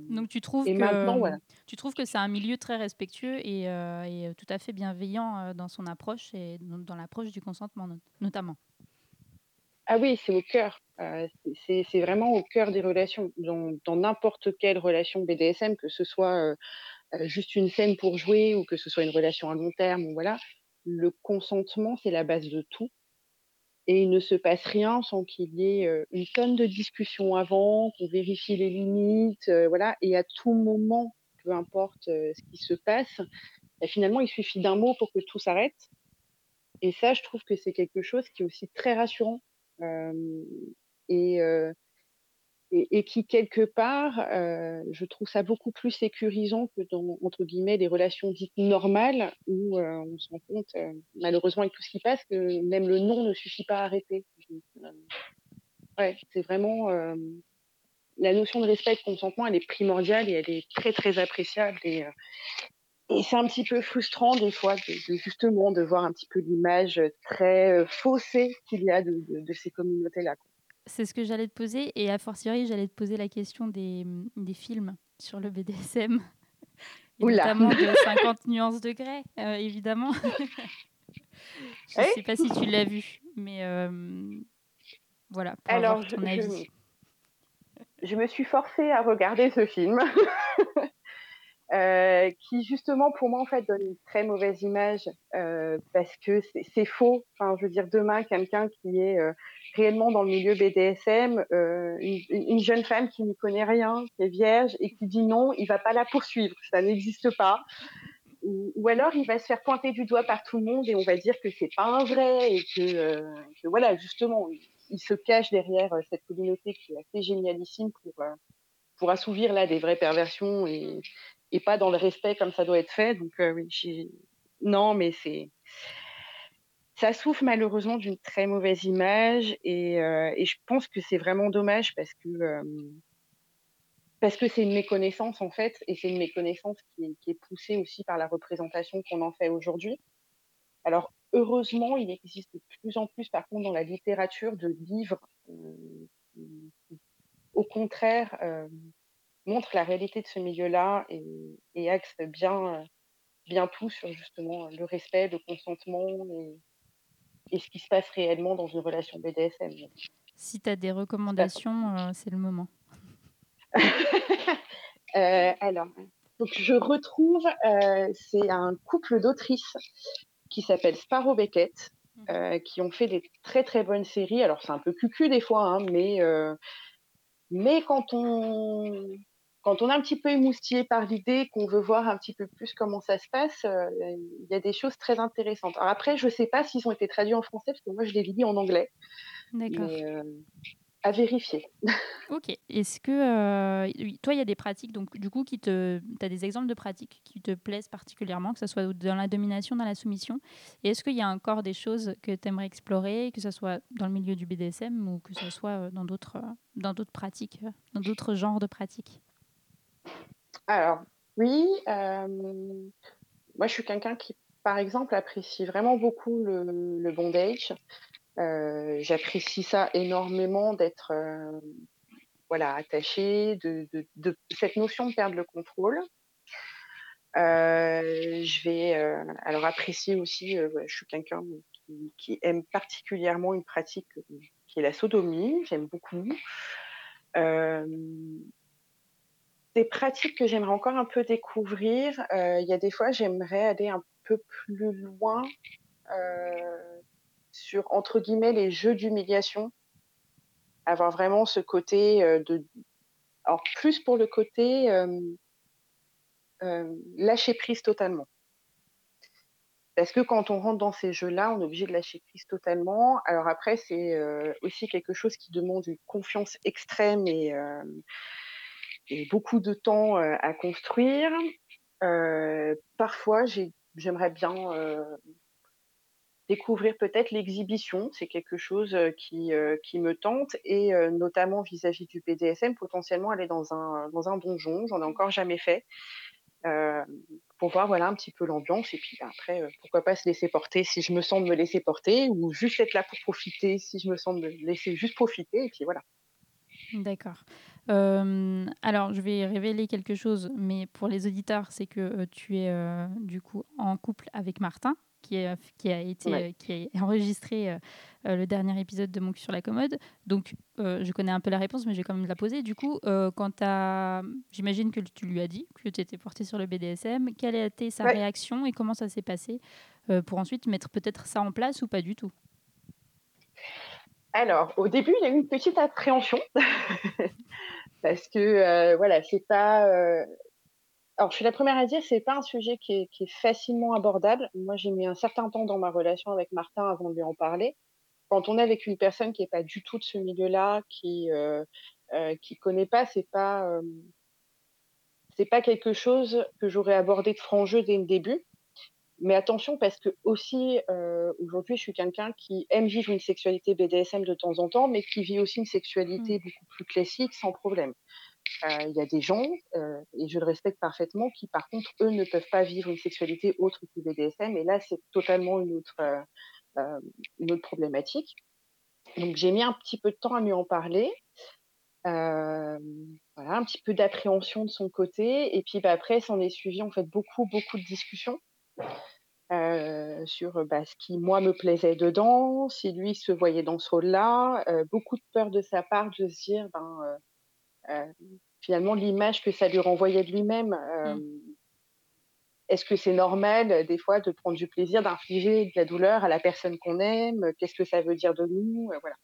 Donc tu trouves et que, maintenant voilà. tu trouves que c'est un milieu très respectueux et heu, tout à fait bienveillant, heu, dans son approche et dans l'approche du consentement not notamment? Ah oui, c'est au cœur. Euh, c'est vraiment au cœur des relations. Dans n'importe quelle relation BDSM, que ce soit, juste une scène pour jouer ou que ce soit une relation à long terme ou voilà, le consentement, c'est la base de tout et il ne se passe rien sans qu'il y ait, heu, une tonne de discussions avant, qu'on vérifie les limites, heu, voilà. Et à tout moment, peu importe, heu, ce qui se passe, bah, finalement, il suffit d'un mot pour que tout s'arrête. Et ça, je trouve que c'est quelque chose qui est aussi très rassurant, et et qui quelque part, heu, je trouve ça beaucoup plus sécurisant que dans, entre guillemets, «des relations dites normales» où, heu, on se rend compte, heu, malheureusement avec tout ce qui passe, que même le non ne suffit pas à arrêter. Heu, ouais, c'est vraiment, hem, la notion de respect et de consentement, elle est primordiale et elle est très, très appréciable et heu et c'est un petit peu frustrant des fois de de justement de voir un petit peu l'image, très, faussée qu'il y a de de de ces communautés-là. C'est ce que j'allais te poser et a fortiori, j'allais te poser la question des, des films sur le BDSM et Ouh là! notamment de 50 nuances de Grey, heu, évidemment. Je Oui? sais pas si tu l'as vu, mais hem, voilà, pour Alors avoir je ton je avis. je me suis forcée à regarder ce film. Heu, qui justement pour moi en fait donne une très mauvaise image, heu, parce que c'est faux. Enfin je veux dire demain quelqu'un qui est, heu, réellement dans le milieu BDSM, une une une jeune femme qui n'y connaît rien, qui est vierge et qui dit non, il va pas la poursuivre, ça n'existe pas. Ou alors il va se faire pointer du doigt par tout le monde et on va dire que c'est pas un vrai et que, voilà justement il se cache derrière, cette communauté qui est assez génialissime pour, pour assouvir là des vraies perversions et et pas dans le respect comme ça doit être fait. Donc heu, oui, non, mais c'est ça souffre malheureusement d'une très mauvaise image et et je pense que c'est vraiment dommage parce que, hem, parce que c'est une méconnaissance en fait et c'est une méconnaissance qui est poussée aussi par la représentation qu'on en fait aujourd'hui. Alors heureusement, il existe de plus en plus par contre dans la littérature de livres, qui au contraire, hem, montrent la réalité de ce milieu-là et et axent bien, tout sur justement, le respect, le consentement et et ce qui se passe réellement dans une relation BDSM. Si tu as des recommandations, heu, c'est le moment. Alors, donc je retrouve, c'est un couple d'autrices qui s'appelle Sparrow Beckett, Mmh qui ont fait des très, très bonnes séries. Alors c'est un peu cucu des fois, hein, mais mais quand on quand on est un petit peu émoustillé par l'idée, qu'on veut voir un petit peu plus comment ça se passe, heu, il y a des choses très intéressantes. Alors après, je sais pas s'ils ont été traduits en français parce que moi je les lis en anglais, D'accord. heu, à vérifier. OK. Est-ce que, oui, toi, il y a des pratiques donc du coup qui te tu as des exemples de pratiques qui te plaisent particulièrement, que ça soit dans la domination, dans la soumission? Et est-ce qu'il y a encore des choses que tu aimerais explorer, que ça soit dans le milieu du BDSM ou que ça soit, heu, dans d'autres, heu, dans d'autres pratiques, dans d'autres genres de pratiques? Alors oui, hem, moi je suis quelqu'un qui, par exemple, apprécie vraiment beaucoup le bondage. Heu, j'apprécie ça énormément d'être, heu, voilà, attachée, de cette notion de perdre le contrôle. Je vais, alors apprécier aussi, je suis quelqu'un qui aime particulièrement une pratique, qui est la sodomie, j'aime beaucoup. Des pratiques que j'aimerais encore un peu découvrir, heu, il y a des fois, j'aimerais aller un peu plus loin, heu, sur, entre guillemets, «les jeux d'humiliation». Avoir vraiment ce côté, heu, de alors plus pour le côté, lâcher prise totalement. Parce que quand on rentre dans ces jeux-là, on est obligé de lâcher prise totalement. Alors après, c'est, aussi quelque chose qui demande une confiance extrême et beaucoup de temps, heu, à construire. Heu, parfois, j'ai j'aimerais bien, heu, découvrir peut-être l'exhibition. C'est quelque chose, qui, me tente et notamment vis-à-vis du BDSM, potentiellement aller dans un dans un donjon. J'en ai encore jamais fait. Pour voir, voilà, un petit peu l'ambiance et puis, bah, après, pourquoi pas se laisser porter si je me sens de me laisser porter ou juste être là pour profiter si je me sens de me laisser juste profiter et puis voilà. D'accord. Hem, alors je vais révéler quelque chose, mais pour les auditeurs, c'est que, heu, tu es, heu, du coup en couple avec Martin qui, est, qui a été qui a enregistré le dernier épisode de Mon cul sur la commode. Donc, je connais un peu la réponse, mais je vais quand même la poser. Du coup, quand j'imagine que tu lui as dit que tu étais portée sur le BDSM, quelle a été sa réaction et comment ça s'est passé pour ensuite mettre peut-être ça en place ou pas du tout? Alors, au début, il y a eu une petite appréhension parce que euh, voilà, c'est pas. Euh, alors, je suis la première à dire, c'est pas un sujet qui est, qui est facilement abordable. Moi, j'ai mis un certain temps dans ma relation avec Martin avant de lui en parler. Quand on est avec une personne qui est pas du tout de ce milieu-là, qui euh, euh qui connaît pas, c'est pas c'est pas quelque chose que j'aurais abordé de franc jeu dès le début. Mais attention, parce que aussi, euh, aujourd'hui, je suis quelqu'un qui aime vivre une sexualité BDSM de temps en temps, mais qui vit aussi une sexualité mmh. beaucoup plus classique, sans problème. Euh, il y a des gens, euh, et je le respecte parfaitement, qui par contre, eux, ne peuvent pas vivre une sexualité autre que BDSM, et là, c'est totalement une autre, une autre problématique. Donc, j'ai mis un petit peu de temps à lui en parler. voilà, un petit peu d'appréhension de son côté, et puis bah, après, s'en est suivi en fait beaucoup, beaucoup de discussions. Euh, sur bah, ce qui, moi, me plaisait dedans, si lui se voyait dans ce rôle-là. Euh, beaucoup de peur de sa part de se dire, ben, euh, finalement, l'image que ça lui renvoyait de lui-même. Mmh. Est-ce que c'est normal, des fois, de prendre du plaisir, d'infliger de la douleur à la personne qu'on aime Qu'est-ce que ça veut dire de nous Voilà.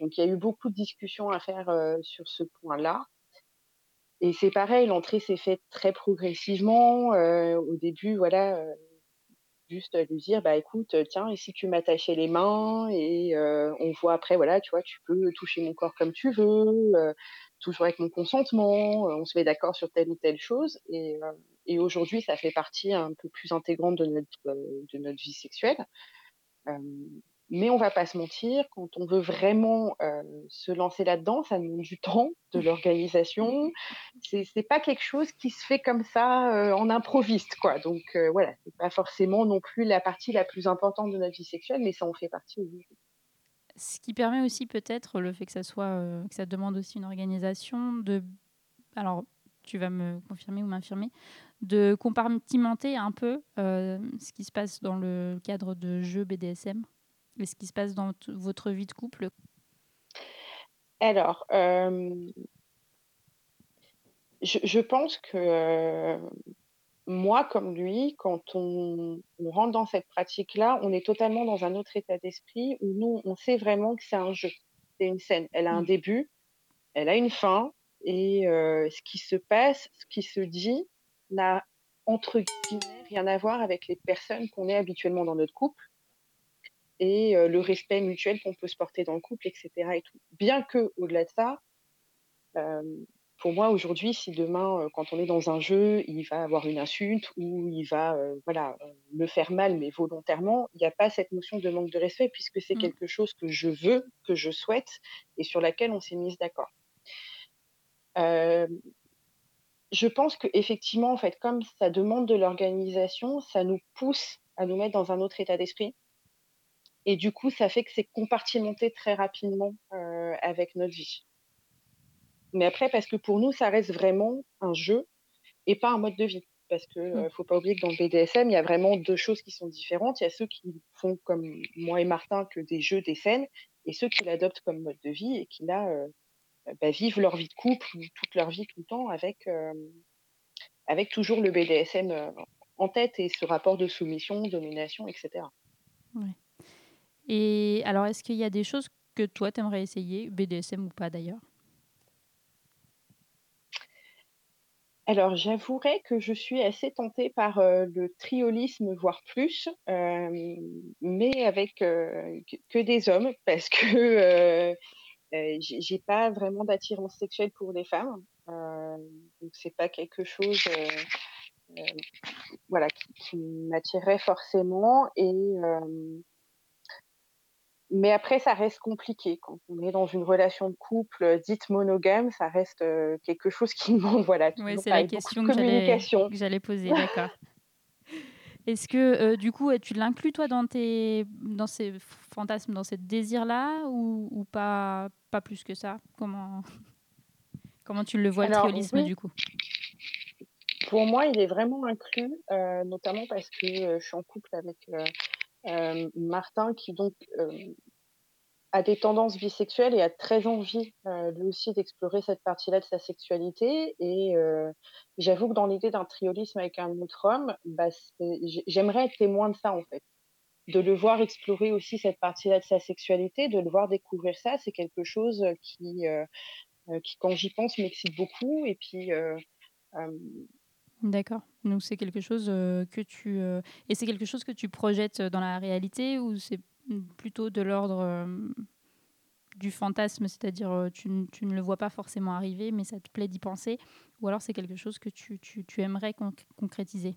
Donc, il y a eu beaucoup de discussions à faire sur ce point-là. Et c'est pareil, l'entrée s'est faite très progressivement. au début, voilà, juste lui dire bah écoute tiens et si tu m'attachais les mains et on voit après voilà tu vois tu peux toucher mon corps comme tu veux toujours avec mon consentement on se met d'accord sur telle ou telle chose et, et aujourd'hui ça fait partie un peu plus intégrante de notre de notre vie sexuelle mais on va pas se mentir, quand on veut vraiment euh, se lancer là-dedans, ça demande du temps, de l'organisation. C'est, c'est pas quelque chose qui se fait comme ça euh, en improviste, quoi. Donc euh, voilà, c'est pas forcément non plus la partie la plus importante de notre vie sexuelle, mais ça en fait partie aujourd'hui. Ce qui permet aussi peut-être le fait que ça soit, que ça demande aussi une organisation de, alors tu vas me confirmer ou m'infirmer, de compartimenter un peu ce qui se passe dans le cadre de jeux BDSM et ce qui se passe dans votre vie de couple? Alors, euh, je, pense que euh, moi, comme lui, quand on, rentre dans cette pratique-là, on est totalement dans un autre état d'esprit où nous, on sait vraiment que c'est un jeu, c'est une scène. Elle a un mmh. début, elle a une fin, et euh, ce qui se passe, ce qui se dit, n'a entre guillemets rien à voir avec les personnes qu'on est habituellement dans notre couple et le respect mutuel qu'on peut se porter dans le couple, etc. Et tout. Bien que, au-delà de ça, pour moi aujourd'hui, si demain, quand on est dans un jeu, il va avoir une insulte ou il va, voilà, me faire mal, mais volontairement, il n'y a pas cette notion de manque de respect puisque c'est mmh. quelque chose que je veux, que je souhaite et sur laquelle on s'est mise d'accord. je pense que effectivement, en fait, comme ça demande de l'organisation, ça nous pousse à nous mettre dans un autre état d'esprit et du coup, ça fait que c'est compartimenté très rapidement euh, avec notre vie. Mais après, parce que pour nous, ça reste vraiment un jeu et pas un mode de vie. Parce que ne mmh. euh, faut pas oublier que dans le BDSM, il y a vraiment deux choses qui sont différentes. Il y a ceux qui font comme moi et Martin que des jeux, des scènes, et ceux qui l'adoptent comme mode de vie et qui là euh, bah, vivent leur vie de couple ou toute leur vie tout le temps avec avec toujours le BDSM en tête et ce rapport de soumission, domination, etc. Ouais. Et alors, est-ce qu'il y a des choses que toi, tu aimerais essayer, BDSM ou pas d'ailleurs? Alors, j'avouerais que je suis assez tentée par euh, le triolisme, voire plus, euh, mais avec euh, que, des hommes, parce que j'ai pas vraiment d'attirance sexuelle pour des femmes. donc, c'est pas quelque chose voilà, qui, qui forcément. Et mais après, ça reste compliqué. Quand on est dans une relation de couple euh, dite monogame, ça reste euh, quelque chose qui demande voilà, oui, c'est la question que j'allais poser, d'accord. Est-ce que euh, du coup, tu l'inclus toi dans tes dans ces fantasmes, dans ces désirs-là, ou, ou, pas pas plus que ça? Comment comment tu le vois le triolisme du coup? Pour moi, il est vraiment inclus, notamment parce que, je suis en couple avec, Martin qui donc, hem, a des tendances bisexuelles et a très envie, heu, lui aussi d'explorer cette partie-là de sa sexualité et j'avoue que dans l'idée d'un triolisme avec un autre homme, bah, j'aimerais être témoin de ça, en fait. De le voir explorer aussi cette partie-là de sa sexualité, de le voir découvrir ça, c'est quelque chose, qui, qui quand j'y pense m'excite beaucoup et puis, D'accord. Donc c'est quelque chose, heu, que tu, heu et c'est quelque chose que tu projettes, dans la réalité ou c'est, plutôt de l'ordre, du fantasme? C'est-à-dire, tu tu ne le vois pas forcément arriver, mais ça te plaît d'y penser? Ou alors c'est quelque chose que tu tu tu aimerais conc concrétiser?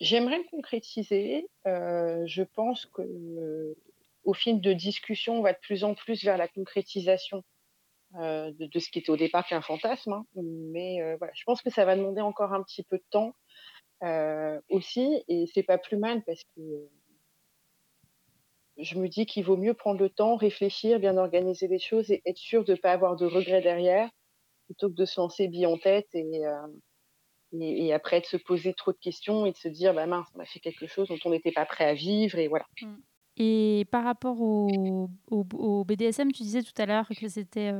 J'aimerais le concrétiser. Je pense que, euh, au fil de discussion, on va de plus en plus vers la concrétisation, heu, de ce qui était au départ qu'un fantasme, hein. Mais, voilà, je pense que ça va demander encore un petit peu de temps, heu, aussi et c'est pas plus mal parce que, je me dis qu'il vaut mieux prendre le temps, réfléchir, bien organiser les choses et être sûr de pas avoir de regrets derrière, plutôt que de se lancer bille en tête et après de se poser trop de questions et de se dire: «Bah mince, on a fait quelque chose dont on n'était pas prêt à vivre» et voilà. Mmh. Et par rapport au au au BDSM, tu disais tout à l'heure que c'était,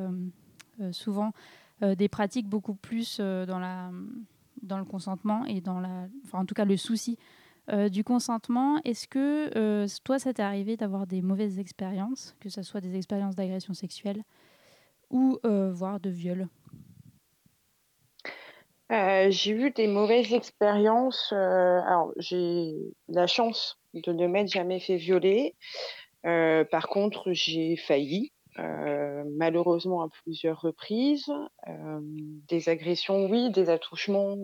souvent, des pratiques beaucoup plus, dans la, dans le consentement et dans la enfin, en tout cas, le souci, du consentement. Est-ce que, toi, ça t'est arrivé d'avoir des mauvaises expériences, que ça soit des expériences d'agression sexuelle ou, voire de viol? Heu, j'ai eu des mauvaises expériences, heu, alors j'ai la chance de ne m'être jamais fait violer. Heu, par contre, j'ai failli, heu, malheureusement à plusieurs reprises. Hem, des agressions, oui, des attouchements,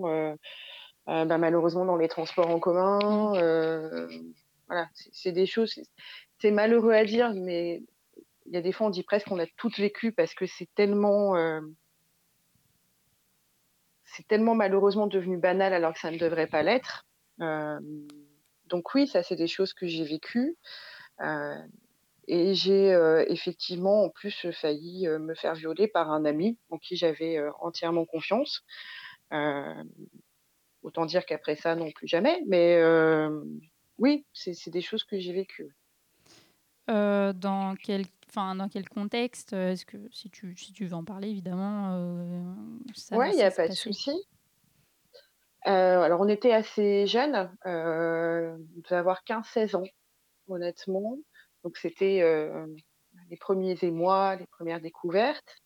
bah, malheureusement dans les transports en commun, voilà, c'est des choses c'est malheureux à dire, mais il y a des fois on dit presque qu'on a toutes vécu parce que c'est tellement, c'est tellement malheureusement devenu banal alors que ça ne devrait pas l'être. Hem, donc oui, ça c'est des choses que j'ai vécues, heu et j'ai, heu, effectivement en plus, failli, me faire violer par un ami en qui j'avais, entièrement confiance. Autant dire qu'après ça, non, plus jamais, mais oui, c'est des choses que j'ai vécues. Dans quel enfin, dans quel contexte? est-ce que si tu si tu veux en parler évidemment, ça Ouais, il y ça a pas de souci. Heu, alors on était assez jeunes, heu, on devait avoir 15-16 ans, honnêtement. Donc c'était, heu, les premiers émois, les premières découvertes.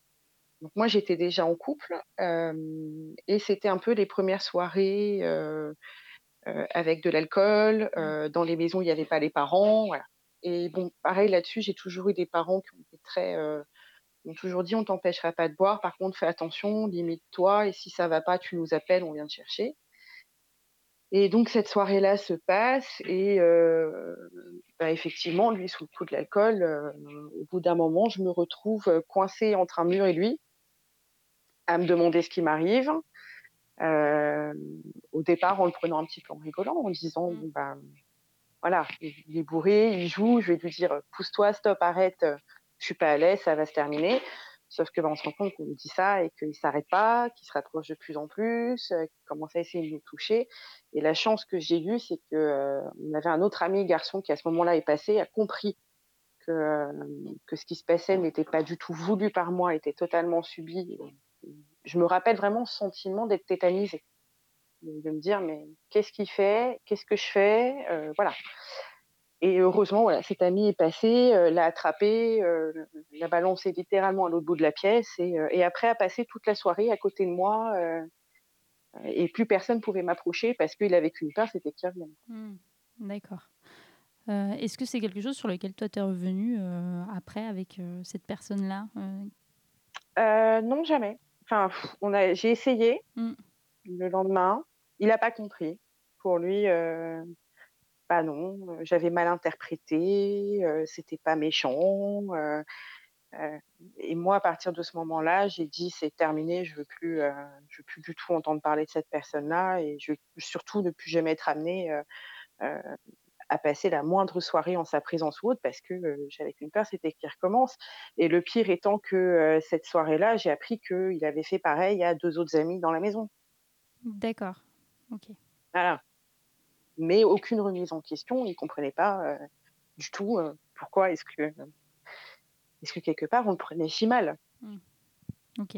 Donc moi, j'étais déjà en couple, et c'était un peu les premières soirées, avec de l'alcool, Mmh. dans les maisons, où il y avait pas les parents, voilà et bon, pareil là-dessus, j'ai toujours eu des parents qui ont été très, m'ont toujours dit: «On t'empêchera pas de boire, par contre fais attention, limite-toi et si ça va pas, tu nous appelles, on vient te chercher». Et donc cette soirée-là se passe et heu, bah, effectivement, lui, sous le coup de l'alcool, heu, au bout d'un moment, je me retrouve, heu, coincée entre un mur et lui, à me demander ce qui m'arrive. Au départ, en le prenant un petit peu en rigolant, en disant: Mmh. «Bon, ben, voilà, il est bourré, il joue, je vais lui dire: "Pousse-toi, stop, arrête, heu, je suis pas à l'aise, ça va se terminer"». Sauf que, bah, on se rend compte qu'on lui dit ça et qu'il s'arrête pas, qu'il se rapproche de plus en plus, heu, qu'il commence à essayer de nous toucher. Et la chance que j'ai eue, c'est que, on avait un autre ami garçon qui, à ce moment-là, est passé, a compris que, ce qui se passait n'était pas du tout voulu par moi, était totalement subi. Je me rappelle vraiment ce sentiment d'être tétanisée, de me dire: «Mais qu'est-ce qu'il fait? Qu'est-ce que je fais?» heu, voilà. Et heureusement, voilà, cet ami est passé, heu, l'a attrapé, heu, l'a balancé littéralement à l'autre bout de la pièce et après a passé toute la soirée à côté de moi, et plus personne pouvait m'approcher parce qu'il avait qu'une peur, c'était qu'il revienne. Mmh. D'accord. Est-ce que c'est quelque chose sur lequel toi tu es revenue, heu, après avec, cette personne-là? Non, jamais. Enfin, on a j'ai essayé mmh, le lendemain, il a pas compris. Pour lui, heu, bah, non, heu, j'avais mal interprété, heu, c'était pas méchant, heu Heu et moi, à partir de ce moment-là, j'ai dit: «C'est terminé, je veux plus, je veux plus du tout entendre parler de cette personne-là et je veux surtout ne plus jamais être amenée, à passer la moindre soirée en sa présence ou autre parce que, j'avais qu'une peur, c'était qu'il recommence et le pire étant que, cette soirée-là, j'ai appris qu'il avait fait pareil à 2 autres amis dans la maison. D'accord, Voilà, mais aucune remise en question. Il comprenait pas, heu, du tout, heu, pourquoi est-ce que, est-ce que quelque part on le prenait si mal. Mmh. OK.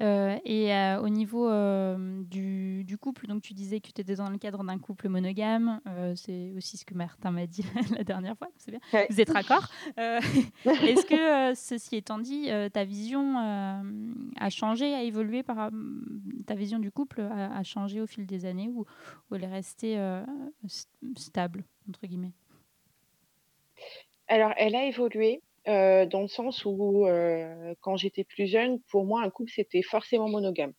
Heu et heu, au niveau, hem, du du couple, donc tu disais que tu étais dans le cadre d'un couple monogame, c'est aussi ce que Martin m'a dit la dernière fois, c'est bien. Ouais. Vous êtes raccord. Est-ce que, ceci étant dit, ta vision, a changé, a évolué par ta vision du couple a a changé au fil des années ou ou elle est restée, «stable» entre guillemets? Alors elle a évolué, heu, dans le sens où, heu, quand j'étais plus jeune, pour moi un couple c'était forcément monogame.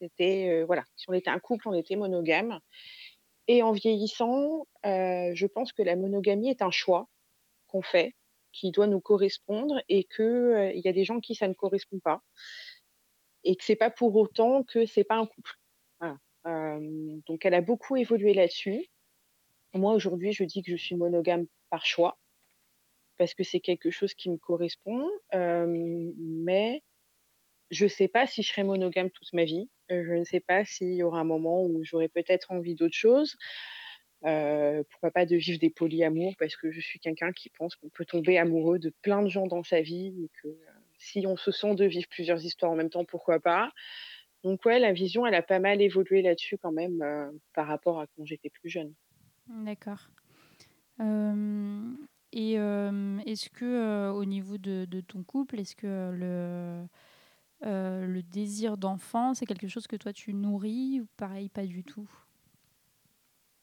C'était, heu, voilà, si on était un couple, on était monogame et en vieillissant, heu, je pense que la monogamie est un choix qu'on fait, qui doit nous correspondre et que, heu, il y a des gens qui ça ne correspond pas et que c'est pas pour autant que c'est pas un couple. Voilà, hem, donc elle a beaucoup évolué là-dessus. Moi aujourd'hui, je dis que je suis monogame par choix parce que c'est quelque chose qui me correspond, mais je sais pas si je serai monogame toute ma vie. Heu, je ne sais pas s'il y aura un moment où j'aurai peut-être envie d'autre chose. Heu, pourquoi pas de vivre des polyamours parce que je suis quelqu'un qui pense qu'on peut tomber amoureux de plein de gens dans sa vie et que, heu, si on se sent de vivre plusieurs histoires en même temps, pourquoi pas? Donc ouais, la vision, elle a pas mal évolué là-dessus quand même, par rapport à quand j'étais plus jeune. D'accord. Et hem, est-ce que, heu, au niveau de de ton couple, est-ce que le, heu, le désir d'enfant, c'est quelque chose que toi tu nourris ou pareil, pas du tout?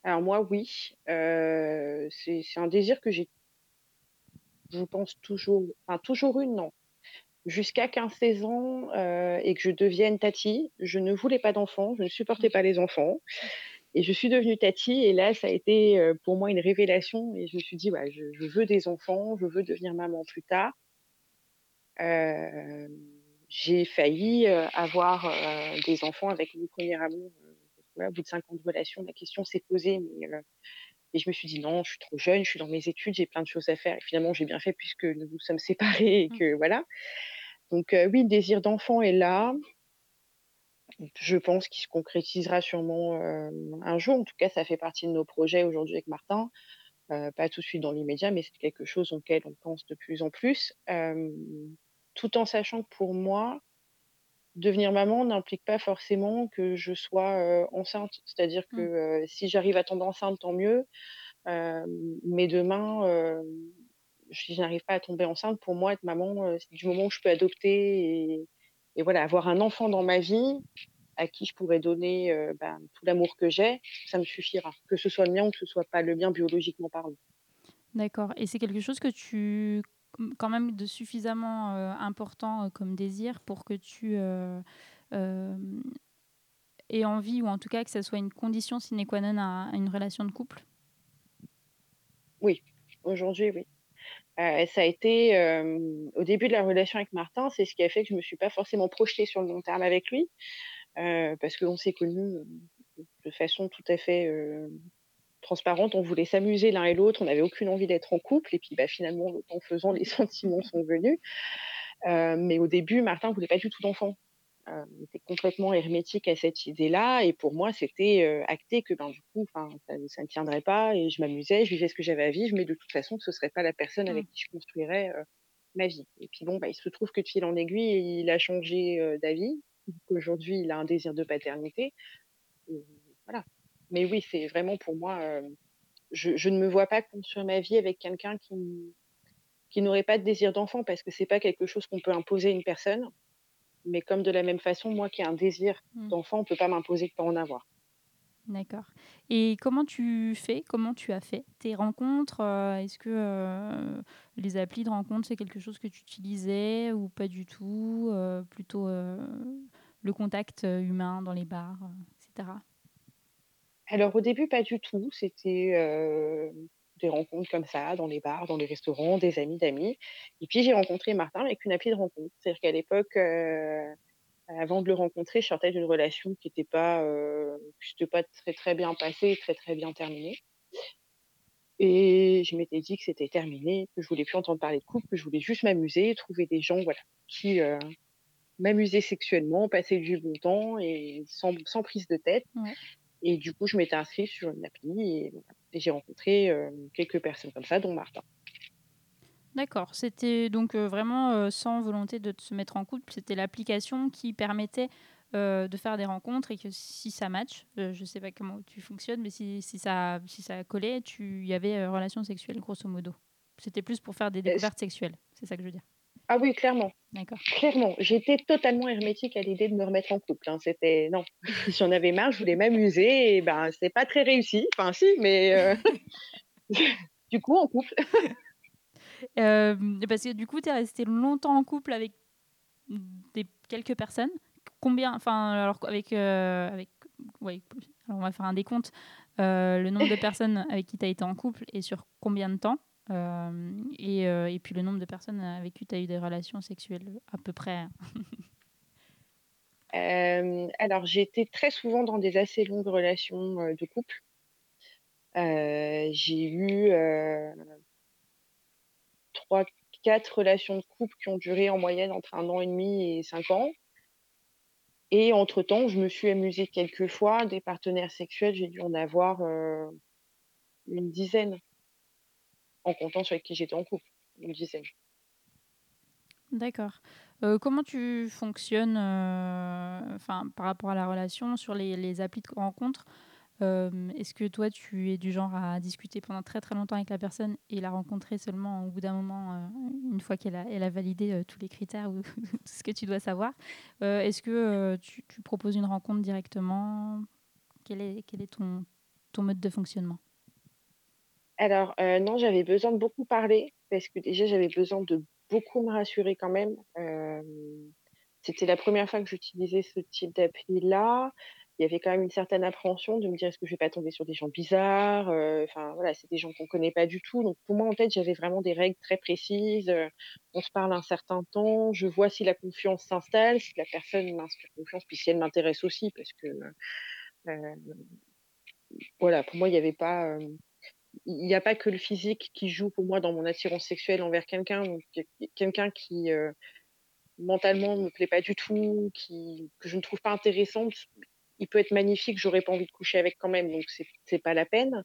Alors moi, oui, c'est un désir que j'ai je pense toujours enfin toujours eu, non. Jusqu'à 15-16 ans, et que je devienne tatie, je ne voulais pas d'enfants, je ne supportais pas les enfants et je suis devenue tatie et là, ça a été, pour moi une révélation et je me suis dit: «Ouais, je je veux des enfants, je veux devenir maman plus tard». Hem, j'ai failli, avoir, heu, des enfants avec mon premier amour, voilà, au bout de 5 ans de relation, la question s'est posée mais heu et je me suis dit: «Non, je suis trop jeune, je suis dans mes études, j'ai plein de choses à faire» et finalement j'ai bien fait puisque nous nous sommes séparés et Mmh. que voilà. Donc oui, le désir d'enfant est là. Je pense qu'il se concrétisera sûrement, un jour. En tout cas, ça fait partie de nos projets aujourd'hui avec Martin. Pas tout de suite dans l'immédiat, mais c'est quelque chose auquel on pense de plus en plus. Tout en sachant que pour moi, devenir maman n'implique pas forcément que je sois, enceinte. C'est-à-dire que, Mmh. si j'arrive à tomber enceinte, tant mieux. Mais demain, si je n'arrive pas à tomber enceinte, pour moi, être maman, c'est du moment où je peux adopter et et voilà, avoir un enfant dans ma vie à qui je pourrais donner, heu, ben, tout l'amour que j'ai, ça me suffira. Que ce soit le mien ou que ce soit pas le mien biologiquement parlant. D'accord et c'est quelque chose que tu quand même de suffisamment, heu, important, heu, comme désir pour que tu, aies envie ou en tout cas que ça soit une condition sine qua non à à une relation de couple? Oui, aujourd'hui, oui. Heu, ça a été, hem, au début de la relation avec Martin, c'est ce qui a fait que je me suis pas forcément projetée sur le long terme avec lui, heu, parce qu'on s'est connus, heu, de façon tout à fait, transparente. On voulait s'amuser l'un et l'autre, on n'avait aucune envie d'être en couple et puis, bah, finalement, le temps faisant, les sentiments sont venus. Mais au début, Martin voulait pas du tout d'enfant. Il était complètement hermétique à cette idée-là et pour moi, c'était, heu, acté que, ben, du coup, ça ça ne tiendrait pas et je m'amusais, je vivais ce que j'avais à vivre, mais de toute façon, ce serait pas la personne Mmh. avec qui je construirais, heu, ma vie et puis bon, bah, il se trouve que de fil en aiguille, il a changé, heu, d'avis. Aujourd'hui, il a un désir de paternité et voilà. Mais oui, c'est vraiment pour moi, je je ne me vois pas construire ma vie avec quelqu'un qui qui n'aurait pas de désir d'enfant parce que c'est pas quelque chose qu'on peut imposer à une personne. Mais comme de la même façon, moi qui ai un désir Mmh. d'enfant, on peut pas m'imposer de pas en avoir. D'accord et comment tu fais? Comment tu as fait tes rencontres? Heu, est-ce que, heu, les applis de rencontres, c'est quelque chose que tu utilisais ou pas du tout? Heu, plutôt, le contact, humain dans les bars, heu, et cetera? Alors au début, pas du tout. C'était, des rencontres comme ça, dans les bars, dans les restaurants, des amis d'amis et puis j'ai rencontré Martin avec une appli de rencontre. C'est-à-dire qu'à l'époque, heu, avant de le rencontrer, je sortais d'une relation qui était pas, qui s'était pas très, très bien passée, très, très bien terminée Et je m'étais dit que c'était terminé, que je voulais plus entendre parler de couple, que je voulais juste m'amuser, trouver des gens, voilà, qui euh, m'amusaient sexuellement, passer du bon temps et sans, sans prise de tête. Ouais. Et du coup, je m'étais inscrite sur une appli et, voilà. Et j'ai rencontré euh, quelques personnes comme ça, dont Martin. D'accord. C'était donc euh, vraiment euh, sans volonté de se mettre en couple. C'était l'application qui permettait euh, de faire des rencontres et que si ça match, euh, je ne sais pas comment tu fonctionnes, mais si, si ça, si ça collait, tu y avait euh, relation sexuelle, grosso modo. C'était plus pour faire des découvertes sexuelles. C'est ça que je veux dire. Ah oui, clairement. D'accord. Clairement, j'étais totalement hermétique à l'idée de me remettre en couple. hein. C'était non, j'en avais marre, je voulais m'amuser et ben c'est pas très réussi. Enfin si, mais euh, du coup en couple. Euh, parce que du coup, tu es resté longtemps en couple avec des, quelques personnes. Combien Enfin, alors avec. euh, avec ouais, alors on va faire un décompte. Le nombre de personnes avec qui tu as été en couple et sur combien de temps? Et, euh, et puis le nombre de personnes avec qui tu as eu des relations sexuelles à peu près. Euh, alors j'étais très souvent dans des assez longues relations euh, de couple. Euh, j'ai eu euh, trois, quatre relations de couple qui ont duré en moyenne entre un an et demi et cinq ans. Et entre-temps, je me suis amusée quelques fois. Des partenaires sexuels, j'ai dû en avoir euh, une dizaine, en comptant avec qui j'étais en couple. Une dizaine. D'accord. Euh, comment tu fonctionnes euh, enfin, par rapport à la relation sur les, les applis de rencontre Euh, Est-ce que toi, tu es du genre à discuter pendant très très longtemps avec la personne et la rencontrer seulement au bout d'un moment, une fois qu'elle a, elle a validé tous les critères ou tout ce que tu dois savoir? Est-ce que tu, tu proposes une rencontre directement? Quel est, quel est ton, ton mode de fonctionnement? Alors, euh, non, j'avais besoin de beaucoup parler parce que déjà, j'avais besoin de beaucoup me rassurer quand même. C'était la première fois que j'utilisais ce type d'appli-là. Il y avait quand même une certaine appréhension de me dire est-ce que je vais pas tomber sur des gens bizarres euh, Enfin, voilà, c'est des gens qu'on connaît pas du tout. Donc, pour moi, en tête, j'avais vraiment des règles très précises. Euh, on se parle un certain temps. Je vois si la confiance s'installe, si la personne m'inspire confiance, puis si elle m'intéresse aussi, parce que voilà, pour moi, il n'y avait pas. Il n'y a pas que le physique qui joue pour moi dans mon attirance sexuelle envers quelqu'un. Quelqu'un qui euh, mentalement ne me plaît pas du tout, qui, que je ne trouve pas intéressante, il peut être magnifique, j'aurais pas envie de coucher avec quand même, donc c'est pas la peine.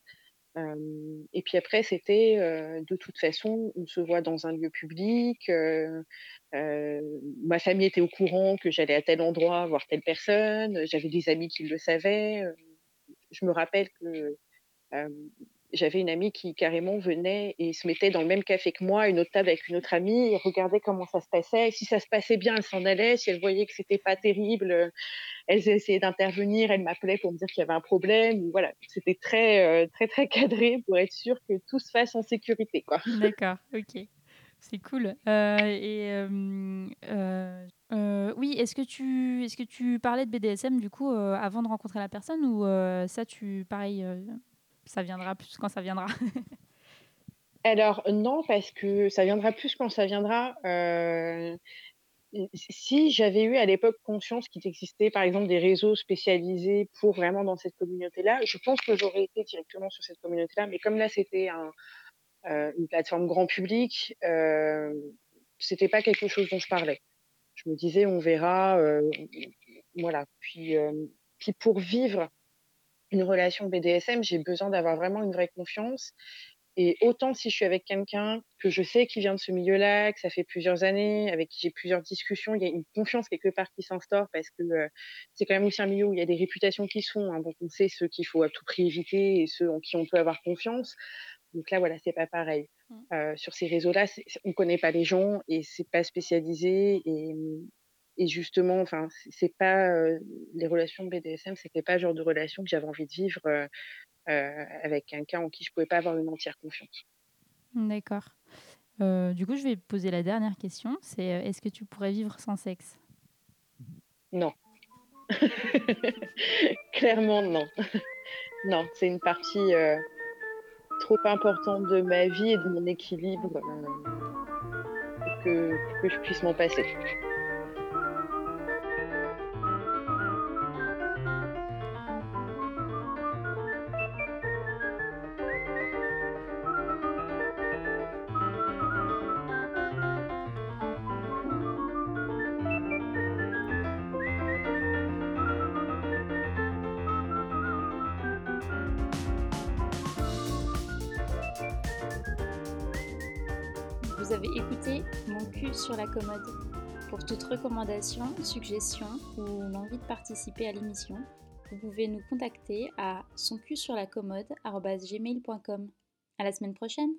Et puis après, c'était euh, de toute façon, on se voit dans un lieu public. euh, ma famille était au courant que j'allais à tel endroit voir telle personne. J'avais des amis qui le savaient. Je me rappelle que j'avais une amie qui carrément venait et se mettait dans le même café que moi, une autre table avec une autre amie, et regardait comment ça se passait. Si ça se passait bien, elle s'en allait. Si elle voyait que c'était pas terrible, euh, elle essayait d'intervenir. Elle m'appelait pour me dire qu'il y avait un problème. Voilà, c'était très, euh, très, très cadré pour être sûr que tout se fasse en sécurité, quoi. D'accord, ok. C'est cool. Euh, et oui, est-ce que tu est-ce que tu parlais de BDSM du coup avant de rencontrer la personne ou ça tu pareil ça viendra plus quand ça viendra. Alors non, parce que ça viendra plus quand ça viendra. Euh, si j'avais eu à l'époque conscience qu'il existait, par exemple, des réseaux spécialisés pour vraiment dans cette communauté-là, je pense que j'aurais été directement sur cette communauté-là. Mais comme là, c'était euh, une plateforme grand public, euh, c'était pas quelque chose dont je parlais. Je me disais, on verra, euh, voilà. Puis, puis pour vivre une relation BDSM, j'ai besoin d'avoir vraiment une vraie confiance. Et autant si je suis avec quelqu'un que je sais qui vient de ce milieu-là, que ça fait plusieurs années, avec qui j'ai plusieurs discussions, il y a une confiance quelque part qui s'instaure parce que euh, c'est quand même aussi un milieu où il y a des réputations qui sont. Hein, donc on sait ceux qu'il faut à tout prix éviter et ceux en qui on peut avoir confiance. Donc là, voilà, c'est pas pareil. Mm. Euh, sur ces réseaux-là, on connaît pas les gens et c'est pas spécialisé et, et justement, enfin, c'est- pas euh, les relations BDSM, c'était pas le genre de relation que j'avais envie de vivre euh, euh, avec quelqu'un en qui je pouvais pas avoir une entière confiance. D'accord. Du coup, je vais poser la dernière question. C'est est-ce que tu pourrais vivre sans sexe? Non. Clairement, non. non, c'est une partie trop importante de ma vie et de mon équilibre pour que, que je puisse m'en passer. Pour toute recommandation, suggestion ou l'envie de participer à l'émission, vous pouvez nous contacter à soncusurlacommode.gmail.com. À la semaine prochaine